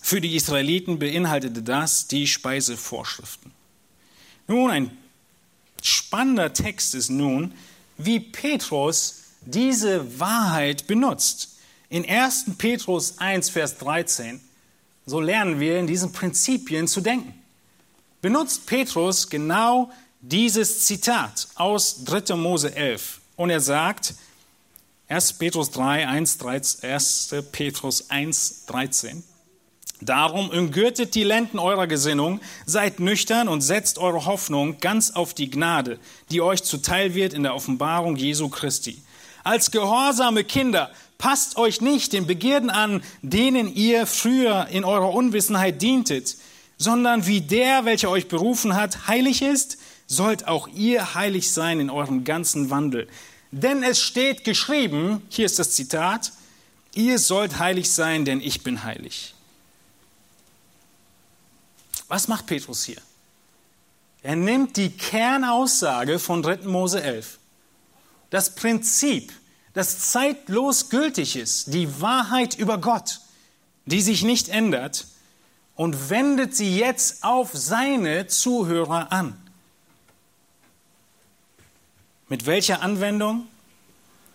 Für die Israeliten beinhaltete das die Speisevorschriften. Nun, ein spannender Text ist nun, wie Petrus diese Wahrheit benutzt. In 1. Petrus 1, Vers 13, so lernen wir in diesen Prinzipien zu denken. Benutzt Petrus genau dieses Zitat aus 3. Mose 11 und er sagt, 1. Petrus 3, 1, 13, 1. Petrus 1, 13, Darum umgürtet die Lenden eurer Gesinnung, seid nüchtern und setzt eure Hoffnung ganz auf die Gnade, die euch zuteil wird in der Offenbarung Jesu Christi. Als gehorsame Kinder passt euch nicht den Begierden an, denen ihr früher in eurer Unwissenheit dientet, sondern wie der, welcher euch berufen hat, heilig ist, sollt auch ihr heilig sein in eurem ganzen Wandel. Denn es steht geschrieben, hier ist das Zitat, ihr sollt heilig sein, denn ich bin heilig. Was macht Petrus hier? Er nimmt die Kernaussage von 3. Mose 11, das Prinzip, das zeitlos gültig ist, die Wahrheit über Gott, die sich nicht ändert, und wendet sie jetzt auf seine Zuhörer an. Mit welcher Anwendung?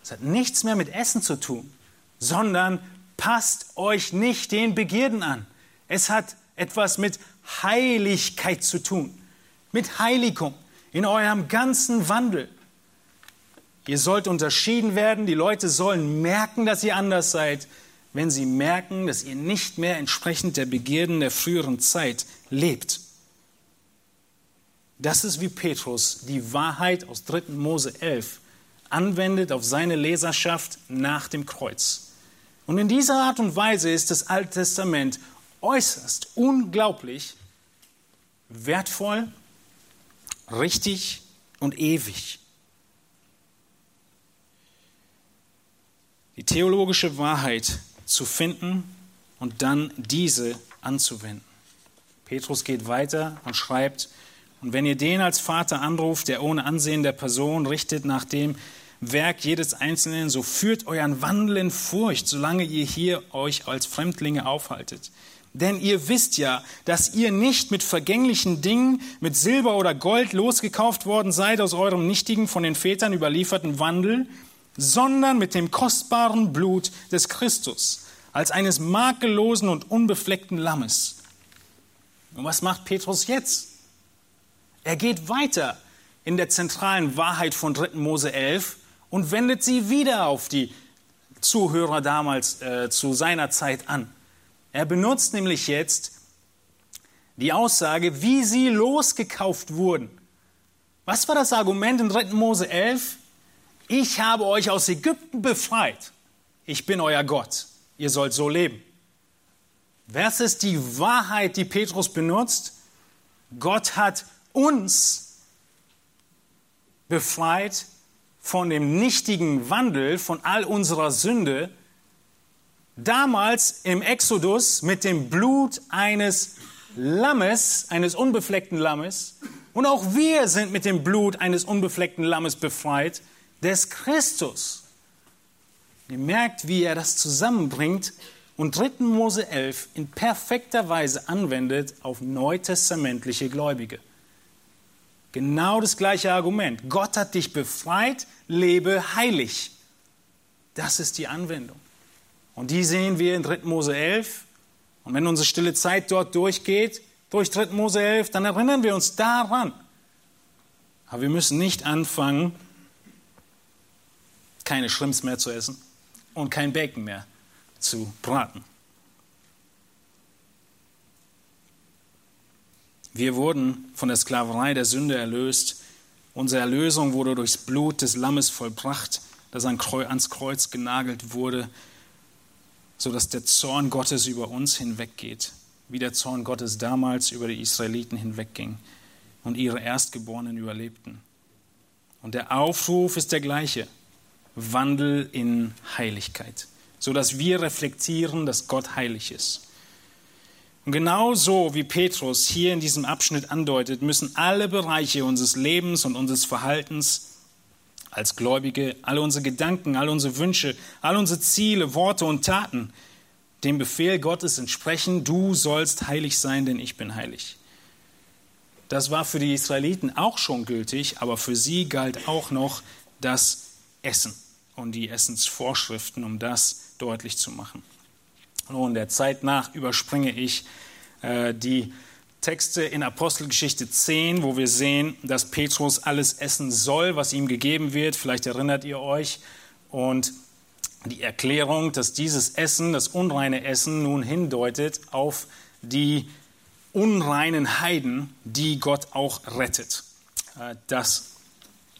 Es hat nichts mehr mit Essen zu tun, sondern passt euch nicht den Begierden an. Es hat etwas mit Heiligkeit zu tun, mit Heiligung in eurem ganzen Wandel. Ihr sollt unterschieden werden. Die Leute sollen merken, dass ihr anders seid, wenn sie merken, dass ihr nicht mehr entsprechend der Begierden der früheren Zeit lebt. Das ist wie Petrus die Wahrheit aus 3. Mose 11 anwendet auf seine Leserschaft nach dem Kreuz. Und in dieser Art und Weise ist das Alte Testament äußerst unglaublich wertvoll, richtig und ewig. Die theologische Wahrheit zu finden und dann diese anzuwenden. Petrus geht weiter und schreibt, und wenn ihr den als Vater anruft, der ohne Ansehen der Person richtet nach dem Werk jedes Einzelnen, so führt euren Wandel in Furcht, solange ihr hier euch als Fremdlinge aufhaltet. Denn ihr wisst ja, dass ihr nicht mit vergänglichen Dingen, mit Silber oder Gold losgekauft worden seid aus eurem nichtigen, von den Vätern überlieferten Wandel, sondern mit dem kostbaren Blut des Christus, als eines makellosen und unbefleckten Lammes, Und was macht Petrus jetzt? Er geht weiter in der zentralen Wahrheit von 3. Mose 11 und wendet sie wieder auf die Zuhörer damals äh, zu seiner Zeit an. Er benutzt nämlich jetzt die Aussage, wie sie losgekauft wurden. Was war das Argument in 3. Mose 11? Ich habe euch aus Ägypten befreit. Ich bin euer Gott. Ihr sollt so leben. Was ist die Wahrheit, die Petrus benutzt? Gott hat uns befreit von dem nichtigen Wandel, von all unserer Sünde, damals im Exodus mit dem Blut eines Lammes, eines unbefleckten Lammes. Und auch wir sind mit dem Blut eines unbefleckten Lammes befreit, des Christus. Ihr merkt, wie er das zusammenbringt und 3. Mose 11 in perfekter Weise anwendet auf neutestamentliche Gläubige. Genau das gleiche Argument. Gott hat dich befreit, lebe heilig. Das ist die Anwendung. Und die sehen wir in 3. Mose 11. Und wenn unsere stille Zeit dort durchgeht, durch 3. Mose 11, dann erinnern wir uns daran. Aber wir müssen nicht anfangen, keine Schrimps mehr zu essen und kein Bacon mehr zu braten. Wir wurden von der Sklaverei der Sünde erlöst. Unsere Erlösung wurde durchs Blut des Lammes vollbracht, das ans Kreuz genagelt wurde, sodass der Zorn Gottes über uns hinweggeht, wie der Zorn Gottes damals über die Israeliten hinwegging und ihre Erstgeborenen überlebten. Und der Aufruf ist der gleiche. Wandel in Heiligkeit, sodass wir reflektieren, dass Gott heilig ist. Und genau so wie Petrus hier in diesem Abschnitt andeutet, müssen alle Bereiche unseres Lebens und unseres Verhaltens als Gläubige, alle unsere Gedanken, alle unsere Wünsche, alle unsere Ziele, Worte und Taten dem Befehl Gottes entsprechen, du sollst heilig sein, denn ich bin heilig. Das war für die Israeliten auch schon gültig, aber für sie galt auch noch das Essen und die Essensvorschriften, um das deutlich zu machen. Nun, der Zeit nach überspringe ich äh, die Texte in Apostelgeschichte 10, wo wir sehen, dass Petrus alles essen soll, was ihm gegeben wird. Vielleicht erinnert ihr euch. Und die Erklärung, dass dieses Essen, das unreine Essen, nun hindeutet auf die unreinen Heiden, die Gott auch rettet. Äh, das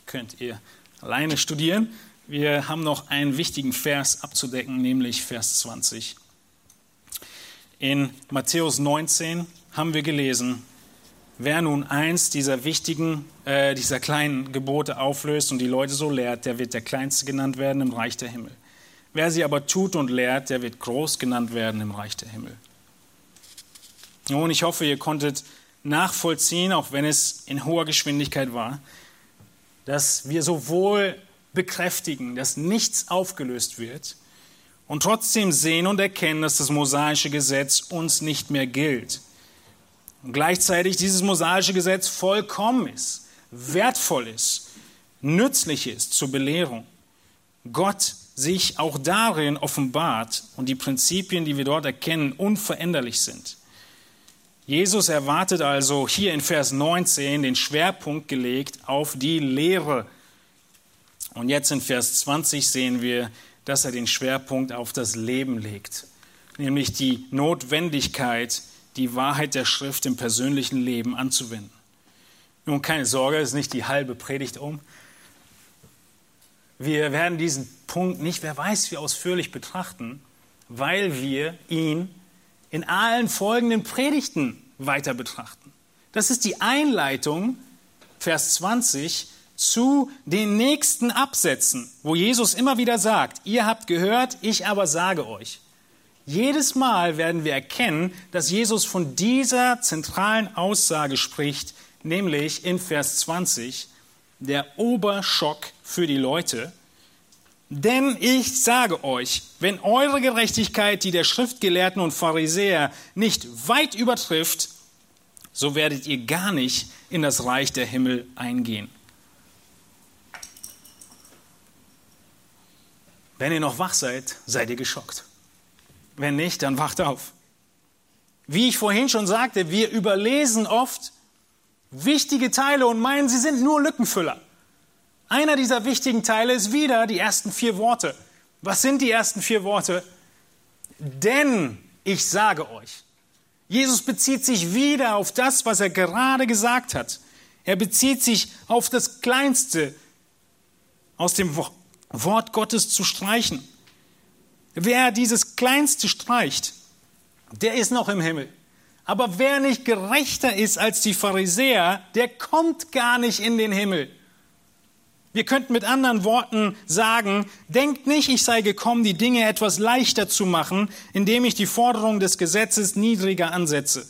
könnt ihr alleine studieren. Wir haben noch einen wichtigen Vers abzudecken, nämlich Vers 20. In Matthäus 19 haben wir gelesen, wer nun eins dieser wichtigen, äh, dieser kleinen Gebote auflöst und die Leute so lehrt, der wird der Kleinste genannt werden im Reich der Himmel. Wer sie aber tut und lehrt, der wird groß genannt werden im Reich der Himmel. Nun, ich hoffe, ihr konntet nachvollziehen, auch wenn es in hoher Geschwindigkeit war, dass wir sowohl bekräftigen, dass nichts aufgelöst wird, und trotzdem sehen und erkennen, dass das mosaische Gesetz uns nicht mehr gilt. Und gleichzeitig dieses mosaische Gesetz vollkommen ist, wertvoll ist, nützlich ist zur Belehrung. Gott sich auch darin offenbart und die Prinzipien, die wir dort erkennen, unveränderlich sind. Jesus erwartet also hier in Vers 19 den Schwerpunkt gelegt auf die Lehre. Und jetzt in Vers 20 sehen wir, dass er den Schwerpunkt auf das Leben legt, nämlich die Notwendigkeit, die Wahrheit der Schrift im persönlichen Leben anzuwenden. Nun, keine Sorge, es ist nicht die halbe Predigt um. Wir werden diesen Punkt nicht, wer weiß, wie ausführlich betrachten, weil wir ihn in allen folgenden Predigten weiter betrachten. Das ist die Einleitung, Vers 20, zu den nächsten Absätzen, wo Jesus immer wieder sagt, ihr habt gehört, ich aber sage euch. Jedes Mal werden wir erkennen, dass Jesus von dieser zentralen Aussage spricht, nämlich in Vers 20, der Oberschock für die Leute. Denn ich sage euch, wenn eure Gerechtigkeit die der Schriftgelehrten und Pharisäer nicht weit übertrifft, so werdet ihr gar nicht in das Reich der Himmel eingehen. Wenn ihr noch wach seid, seid ihr geschockt. Wenn nicht, dann wacht auf. Wie ich vorhin schon sagte, wir überlesen oft wichtige Teile und meinen, sie sind nur Lückenfüller. Einer dieser wichtigen Teile ist wieder die ersten vier Worte. Was sind die ersten vier Worte? Denn ich sage euch. Jesus bezieht sich wieder auf das, was er gerade gesagt hat. Er bezieht sich auf das Kleinste aus dem Wort Gottes zu streichen. Wer dieses Kleinste streicht, der ist noch im Himmel. Aber wer nicht gerechter ist als die Pharisäer, der kommt gar nicht in den Himmel. Wir könnten mit anderen Worten sagen, denkt nicht, ich sei gekommen, die Dinge etwas leichter zu machen, indem ich die Forderung des Gesetzes niedriger ansetze.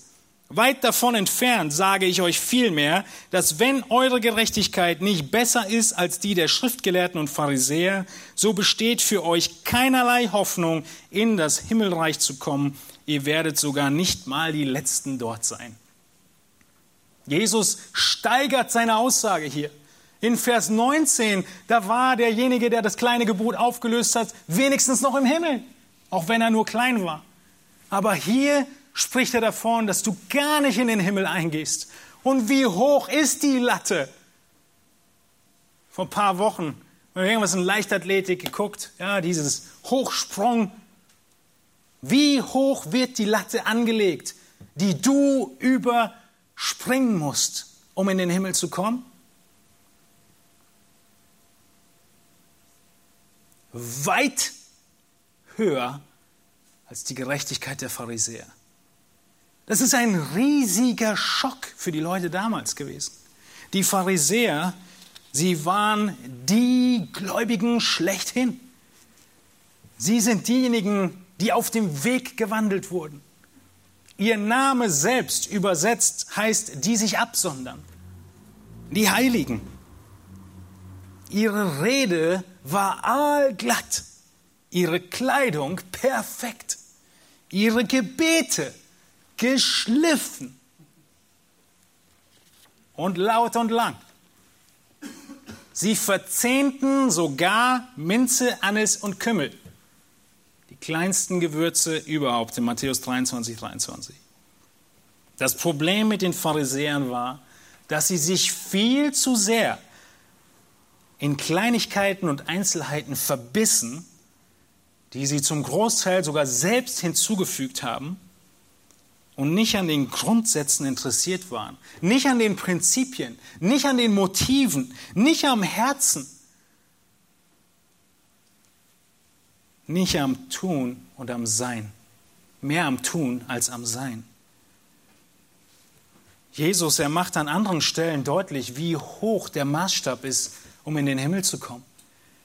Weit davon entfernt sage ich euch vielmehr, dass wenn eure Gerechtigkeit nicht besser ist als die der Schriftgelehrten und Pharisäer, so besteht für euch keinerlei Hoffnung, in das Himmelreich zu kommen. Ihr werdet sogar nicht mal die Letzten dort sein. Jesus steigert seine Aussage hier. In Vers 19, da war derjenige, der das kleine Gebot aufgelöst hat, wenigstens noch im Himmel, auch wenn er nur klein war. Aber hier spricht er davon, dass du gar nicht in den Himmel eingehst. Und wie hoch ist die Latte? Vor ein paar Wochen haben wir irgendwas in Leichtathletik geguckt, ja, dieses Hochsprung. Wie hoch wird die Latte angelegt, die du überspringen musst, um in den Himmel zu kommen? Weit höher als die Gerechtigkeit der Pharisäer. Das ist ein riesiger Schock für die Leute damals gewesen. Die Pharisäer, sie waren die Gläubigen schlechthin. Sie sind diejenigen, die auf dem Weg gewandelt wurden. Ihr Name selbst übersetzt heißt, die sich absondern. Die Heiligen. Ihre Rede war aalglatt, ihre Kleidung perfekt, ihre Gebete geschliffen und laut und lang. Sie verzehnten sogar Minze, Anis und Kümmel, die kleinsten Gewürze überhaupt in Matthäus 23, 23. Das Problem mit den Pharisäern war, dass sie sich viel zu sehr in Kleinigkeiten und Einzelheiten verbissen, die sie zum Großteil sogar selbst hinzugefügt haben und nicht an den Grundsätzen interessiert waren, nicht an den Prinzipien, nicht an den Motiven, nicht am Herzen, nicht am Tun und am Sein, mehr am Tun als am Sein. Jesus, er macht an anderen Stellen deutlich, wie hoch der Maßstab ist, um in den Himmel zu kommen.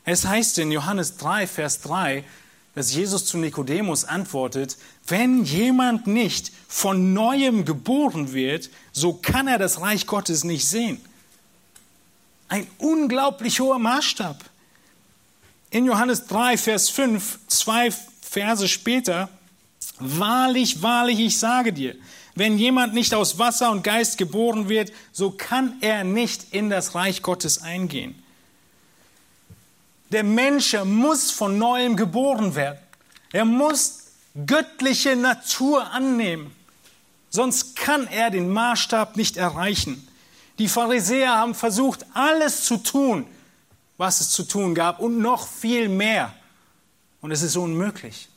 Es heißt in Johannes 3, Vers 3, dass Jesus zu Nikodemus antwortet, wenn jemand nicht von neuem geboren wird, so kann er das Reich Gottes nicht sehen. Ein unglaublich hoher Maßstab. In Johannes 3, Vers 5, zwei Verse später, wahrlich, wahrlich, ich sage dir, wenn jemand nicht aus Wasser und Geist geboren wird, so kann er nicht in das Reich Gottes eingehen. Der Mensch muss von neuem geboren werden. Er muss göttliche Natur annehmen. Sonst kann er den Maßstab nicht erreichen. Die Pharisäer haben versucht, alles zu tun, was es zu tun gab und noch viel mehr. Und es ist unmöglich.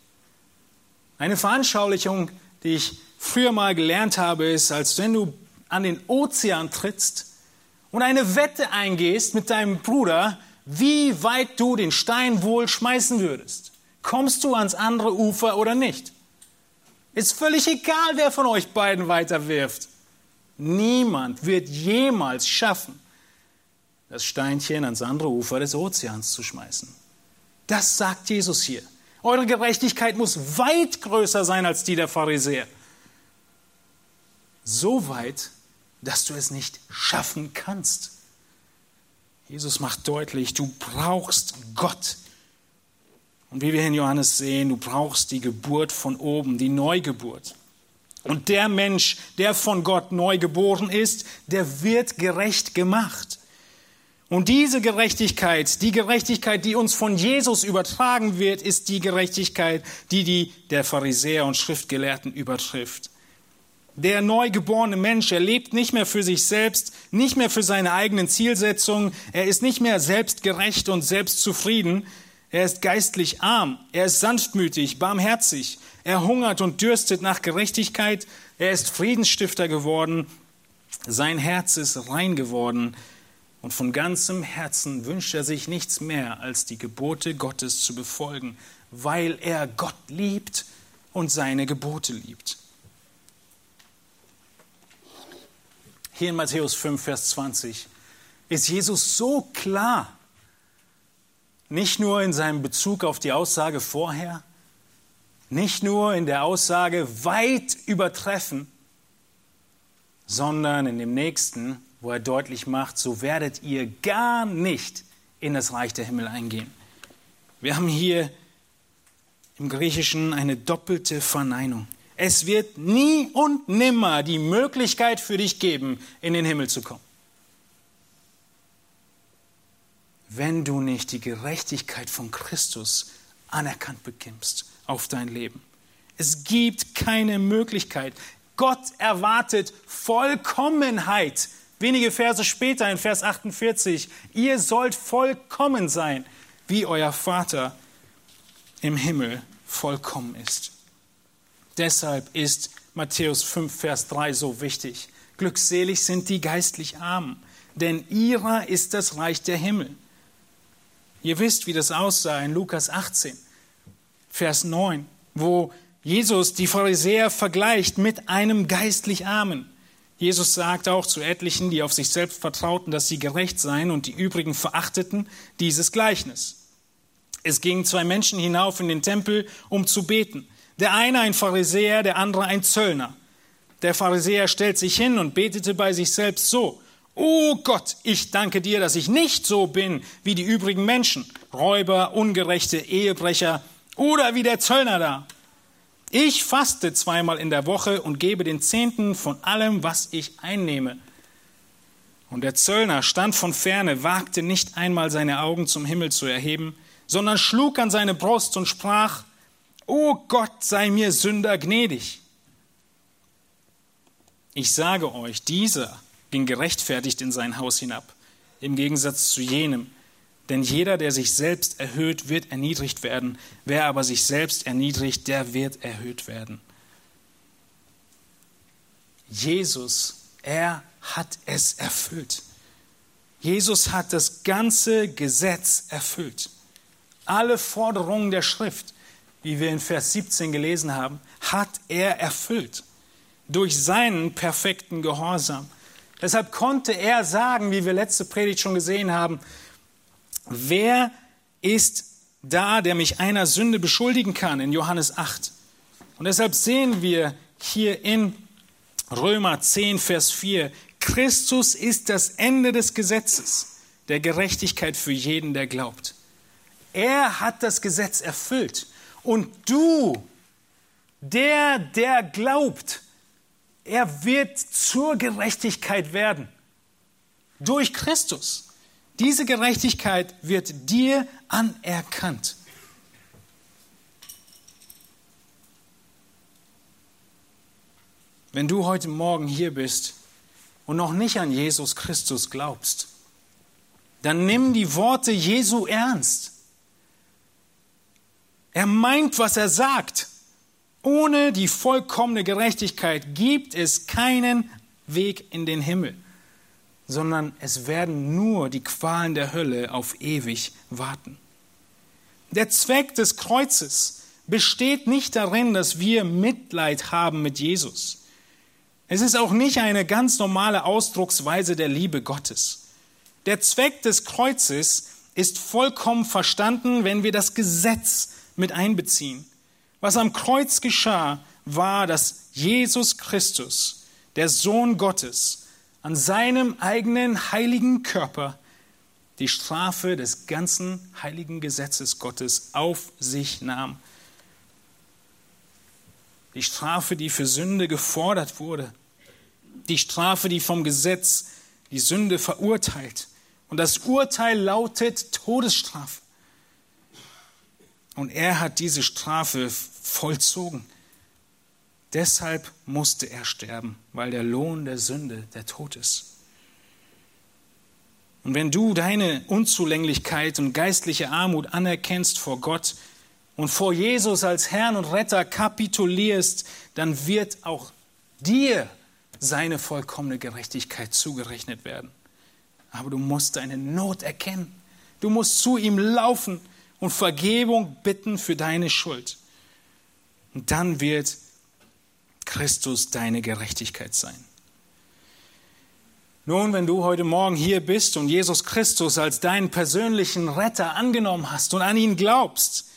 Eine Veranschaulichung, die ich früher mal gelernt habe, ist, als wenn du an den Ozean trittst und eine Wette eingehst mit deinem Bruder, wie weit du den Stein wohl schmeißen würdest. Kommst du ans andere Ufer oder nicht? Ist völlig egal, wer von euch beiden weiter wirft. Niemand wird jemals schaffen, das Steinchen ans andere Ufer des Ozeans zu schmeißen. Das sagt Jesus hier. Eure Gerechtigkeit muss weit größer sein als die der Pharisäer. So weit, dass du es nicht schaffen kannst. Jesus macht deutlich, du brauchst Gott. Und wie wir in Johannes sehen, du brauchst die Geburt von oben, die Neugeburt. Und der Mensch, der von Gott neu geboren ist, der wird gerecht gemacht. Und diese Gerechtigkeit, die Gerechtigkeit, die uns von Jesus übertragen wird, ist die Gerechtigkeit, die die der Pharisäer und Schriftgelehrten übertrifft. Der neugeborene Mensch, er lebt nicht mehr für sich selbst, nicht mehr für seine eigenen Zielsetzungen, er ist nicht mehr selbstgerecht und selbstzufrieden, er ist geistlich arm, er ist sanftmütig, barmherzig, er hungert und dürstet nach Gerechtigkeit, er ist Friedensstifter geworden, sein Herz ist rein geworden und von ganzem Herzen wünscht er sich nichts mehr, als die Gebote Gottes zu befolgen, weil er Gott liebt und seine Gebote liebt. Hier in Matthäus 5, Vers 20 ist Jesus so klar, nicht nur in seinem Bezug auf die Aussage vorher, nicht nur in der Aussage weit übertreffen, sondern in dem nächsten, wo er deutlich macht, so werdet ihr gar nicht in das Reich der Himmel eingehen. Wir haben hier im Griechischen eine doppelte Verneinung. Es wird nie und nimmer die Möglichkeit für dich geben, in den Himmel zu kommen. Wenn du nicht die Gerechtigkeit von Christus anerkannt bekimmst auf dein Leben. Es gibt keine Möglichkeit. Gott erwartet Vollkommenheit. Wenige Verse später in Vers 48, ihr sollt vollkommen sein, wie euer Vater im Himmel vollkommen ist. Deshalb ist Matthäus 5, Vers 3 so wichtig. Glückselig sind die geistlich Armen, denn ihrer ist das Reich der Himmel. Ihr wisst, wie das aussah in Lukas 18, Vers 9, wo Jesus die Pharisäer vergleicht mit einem geistlich Armen. Jesus sagt auch zu etlichen, die auf sich selbst vertrauten, dass sie gerecht seien und die übrigen verachteten, dieses Gleichnis. Es gingen zwei Menschen hinauf in den Tempel, um zu beten. Der eine ein Pharisäer, der andere ein Zöllner. Der Pharisäer stellt sich hin und betete bei sich selbst so, Oh Gott, ich danke dir, dass ich nicht so bin wie die übrigen Menschen, Räuber, ungerechte Ehebrecher oder wie der Zöllner da. Ich faste zweimal in der Woche und gebe den Zehnten von allem, was ich einnehme. Und der Zöllner stand von ferne, wagte nicht einmal seine Augen zum Himmel zu erheben, sondern schlug an seine Brust und sprach, O Gott, sei mir Sünder gnädig. Ich sage euch, dieser ging gerechtfertigt in sein Haus hinab, im Gegensatz zu jenem. Denn jeder, der sich selbst erhöht, wird erniedrigt werden. Wer aber sich selbst erniedrigt, der wird erhöht werden. Jesus, er hat es erfüllt. Jesus hat das ganze Gesetz erfüllt. Alle Forderungen der Schrift wie wir in Vers 17 gelesen haben, hat er erfüllt durch seinen perfekten Gehorsam. Deshalb konnte er sagen, wie wir letzte Predigt schon gesehen haben, wer ist da, der mich einer Sünde beschuldigen kann, in Johannes 8. Und deshalb sehen wir hier in Römer 10, Vers 4, Christus ist das Ende des Gesetzes, der Gerechtigkeit für jeden, der glaubt. Er hat das Gesetz erfüllt. Und du, der, der glaubt, er wird zur Gerechtigkeit werden. Durch Christus. Diese Gerechtigkeit wird dir anerkannt. Wenn du heute Morgen hier bist und noch nicht an Jesus Christus glaubst, dann nimm die Worte Jesu ernst. Er meint, was er sagt. Ohne die vollkommene Gerechtigkeit gibt es keinen Weg in den Himmel, sondern es werden nur die Qualen der Hölle auf ewig warten. Der Zweck des Kreuzes besteht nicht darin, dass wir Mitleid haben mit Jesus. Es ist auch nicht eine ganz normale Ausdrucksweise der Liebe Gottes. Der Zweck des Kreuzes ist vollkommen verstanden, wenn wir das Gesetz mit einbeziehen. Was am Kreuz geschah, war, dass Jesus Christus, der Sohn Gottes, an seinem eigenen heiligen Körper die Strafe des ganzen heiligen Gesetzes Gottes auf sich nahm. Die Strafe, die für Sünde gefordert wurde. Die Strafe, die vom Gesetz die Sünde verurteilt. Und das Urteil lautet Todesstrafe. Und er hat diese Strafe vollzogen. Deshalb musste er sterben, weil der Lohn der Sünde der Tod ist. Und wenn du deine Unzulänglichkeit und geistliche Armut anerkennst vor Gott und vor Jesus als Herrn und Retter kapitulierst, dann wird auch dir seine vollkommene Gerechtigkeit zugerechnet werden. Aber du musst deine Not erkennen. Du musst zu ihm laufen und Vergebung bitten für deine Schuld. Und dann wird Christus deine Gerechtigkeit sein. Nun, wenn du heute Morgen hier bist und Jesus Christus als deinen persönlichen Retter angenommen hast und an ihn glaubst,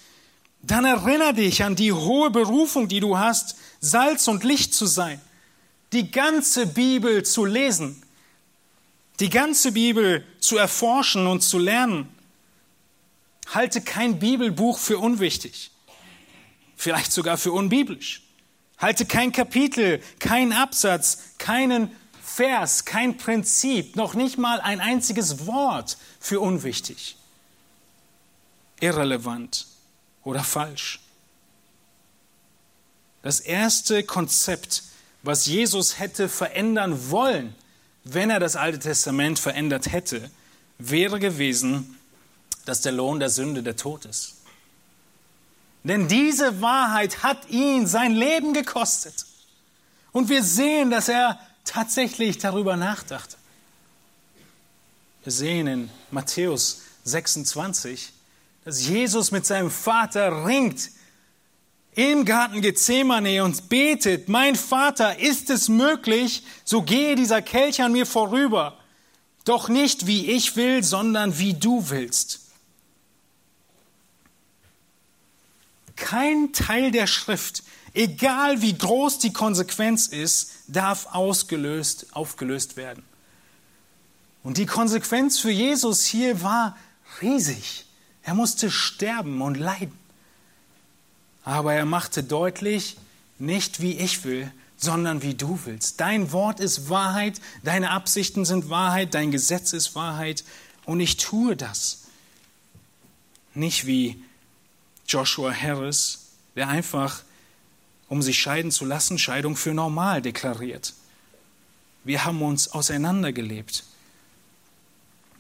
dann erinnere dich an die hohe Berufung, die du hast, Salz und Licht zu sein, die ganze Bibel zu lesen, die ganze Bibel zu erforschen und zu lernen. Halte kein Bibelbuch für unwichtig, vielleicht sogar für unbiblisch. Halte kein Kapitel, keinen Absatz, keinen Vers, kein Prinzip, noch nicht mal ein einziges Wort für unwichtig, irrelevant oder falsch. Das erste Konzept, was Jesus hätte verändern wollen, wenn er das Alte Testament verändert hätte, wäre gewesen, dass der Lohn der Sünde der Tod ist. Denn diese Wahrheit hat ihn sein Leben gekostet. Und wir sehen, dass er tatsächlich darüber nachdachte. Wir sehen in Matthäus 26, dass Jesus mit seinem Vater ringt im Garten Gethsemane und betet, mein Vater, ist es möglich, so gehe dieser Kelch an mir vorüber, doch nicht wie ich will, sondern wie du willst. Kein Teil der Schrift egal wie groß die Konsequenz ist, darf ausgelöst, aufgelöst werden. Und die Konsequenz für Jesus hier war riesig. Er musste sterben und leiden. Aber er machte deutlich, nicht wie ich will, sondern wie du willst. Dein Wort ist Wahrheit, deine Absichten sind Wahrheit, dein Gesetz ist Wahrheit und ich tue das. Nicht wie Joshua Harris, der einfach um sich scheiden zu lassen, Scheidung für normal deklariert. Wir haben uns auseinandergelebt.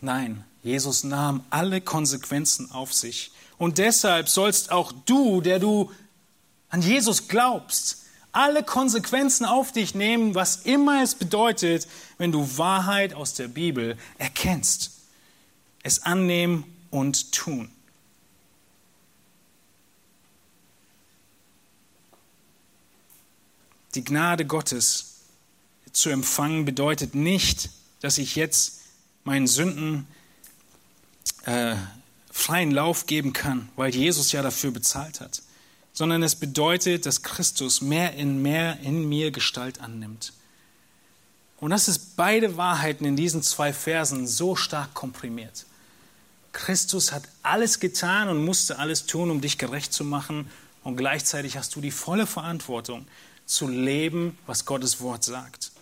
Nein, Jesus nahm alle Konsequenzen auf sich. Und deshalb sollst auch du, der du an Jesus glaubst, alle Konsequenzen auf dich nehmen, was immer es bedeutet, wenn du Wahrheit aus der Bibel erkennst. Es annehmen und tun. Die Gnade Gottes zu empfangen bedeutet nicht, dass ich jetzt meinen Sünden äh, freien Lauf geben kann, weil Jesus ja dafür bezahlt hat, sondern es bedeutet, dass Christus mehr in mehr in mir Gestalt annimmt. Und das ist beide Wahrheiten in diesen zwei Versen so stark komprimiert. Christus hat alles getan und musste alles tun, um dich gerecht zu machen, und gleichzeitig hast du die volle Verantwortung zu leben, was Gottes Wort sagt.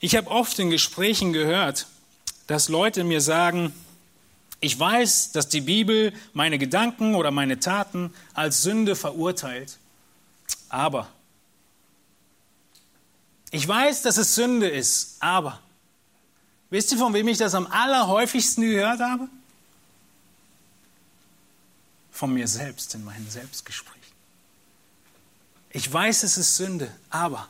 Ich habe oft in Gesprächen gehört, dass Leute mir sagen, ich weiß, dass die Bibel meine Gedanken oder meine Taten als Sünde verurteilt, aber ich weiß, dass es Sünde ist, aber wisst ihr, von wem ich das am allerhäufigsten gehört habe? Von mir selbst in meinen Selbstgesprächen. Ich weiß, es ist Sünde, aber,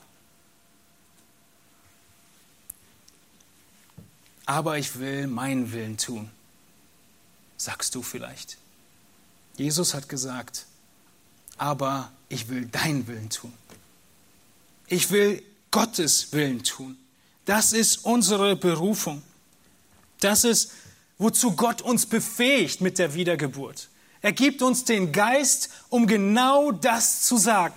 aber ich will meinen Willen tun, sagst du vielleicht. Jesus hat gesagt, aber ich will deinen Willen tun. Ich will Gottes Willen tun. Das ist unsere Berufung. Das ist, wozu Gott uns befähigt mit der Wiedergeburt. Er gibt uns den Geist, um genau das zu sagen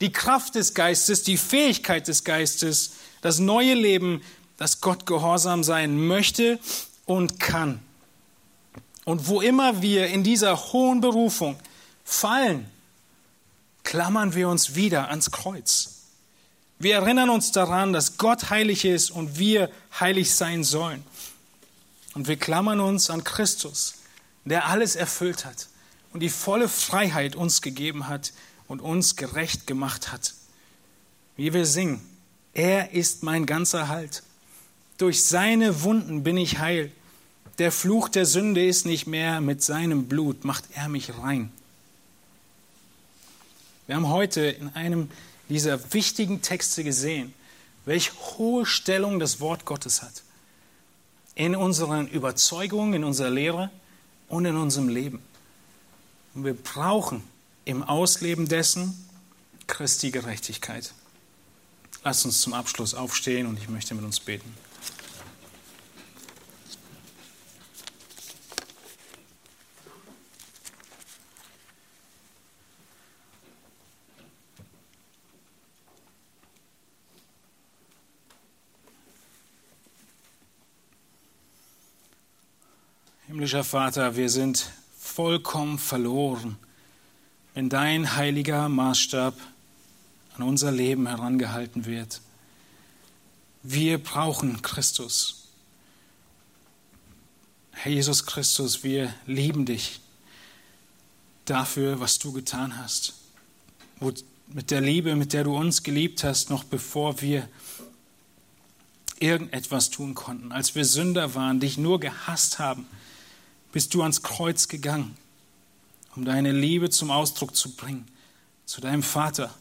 die Kraft des Geistes, die Fähigkeit des Geistes, das neue Leben, das Gott gehorsam sein möchte und kann. Und wo immer wir in dieser hohen Berufung fallen, klammern wir uns wieder ans Kreuz. Wir erinnern uns daran, dass Gott heilig ist und wir heilig sein sollen. Und wir klammern uns an Christus, der alles erfüllt hat und die volle Freiheit uns gegeben hat, und uns gerecht gemacht hat. wie wir singen, er ist mein ganzer Halt. Durch seine Wunden bin ich heil. Der Fluch der Sünde ist nicht mehr, mit seinem Blut macht er mich rein. Wir haben heute in einem dieser wichtigen Texte gesehen, welche hohe Stellung das Wort Gottes hat. In unseren Überzeugungen, in unserer Lehre und in unserem Leben. Und wir brauchen im Ausleben dessen Christi Gerechtigkeit. Lasst uns zum Abschluss aufstehen und ich möchte mit uns beten. Himmlischer Vater, wir sind vollkommen verloren, wenn dein heiliger Maßstab an unser Leben herangehalten wird. Wir brauchen Christus. Herr Jesus Christus, wir lieben dich dafür, was du getan hast. mit der Liebe, mit der du uns geliebt hast, noch bevor wir irgendetwas tun konnten, als wir Sünder waren, dich nur gehasst haben bist du ans Kreuz gegangen, um deine Liebe zum Ausdruck zu bringen, zu deinem Vater,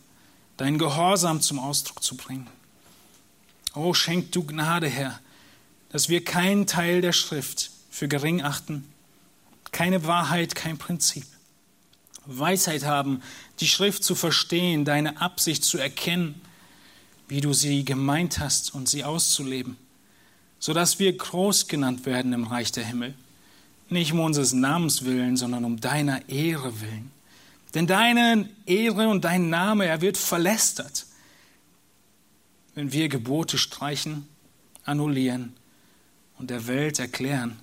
deinen Gehorsam zum Ausdruck zu bringen. Oh, schenk du Gnade, Herr, dass wir keinen Teil der Schrift für gering achten, keine Wahrheit, kein Prinzip. Weisheit haben, die Schrift zu verstehen, deine Absicht zu erkennen, wie du sie gemeint hast und sie auszuleben, sodass wir groß genannt werden im Reich der Himmel. Nicht um unseres Namens willen, sondern um deiner Ehre willen. Denn deine Ehre und dein Name, er wird verlästert, wenn wir Gebote streichen, annullieren und der Welt erklären,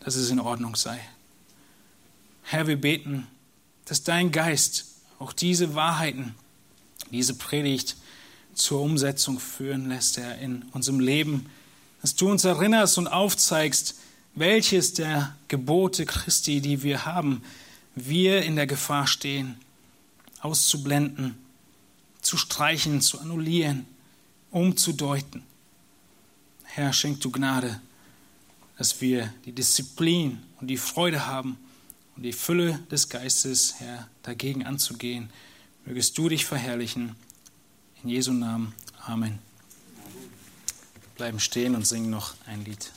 dass es in Ordnung sei. Herr, wir beten, dass dein Geist auch diese Wahrheiten, diese Predigt zur Umsetzung führen lässt, Herr, in unserem Leben, dass du uns erinnerst und aufzeigst, welches der Gebote Christi, die wir haben, wir in der Gefahr stehen, auszublenden, zu streichen, zu annullieren, umzudeuten. Herr, schenk du Gnade, dass wir die Disziplin und die Freude haben und die Fülle des Geistes, Herr, dagegen anzugehen. Mögest du dich verherrlichen. In Jesu Namen. Amen. Bleiben stehen und singen noch ein Lied.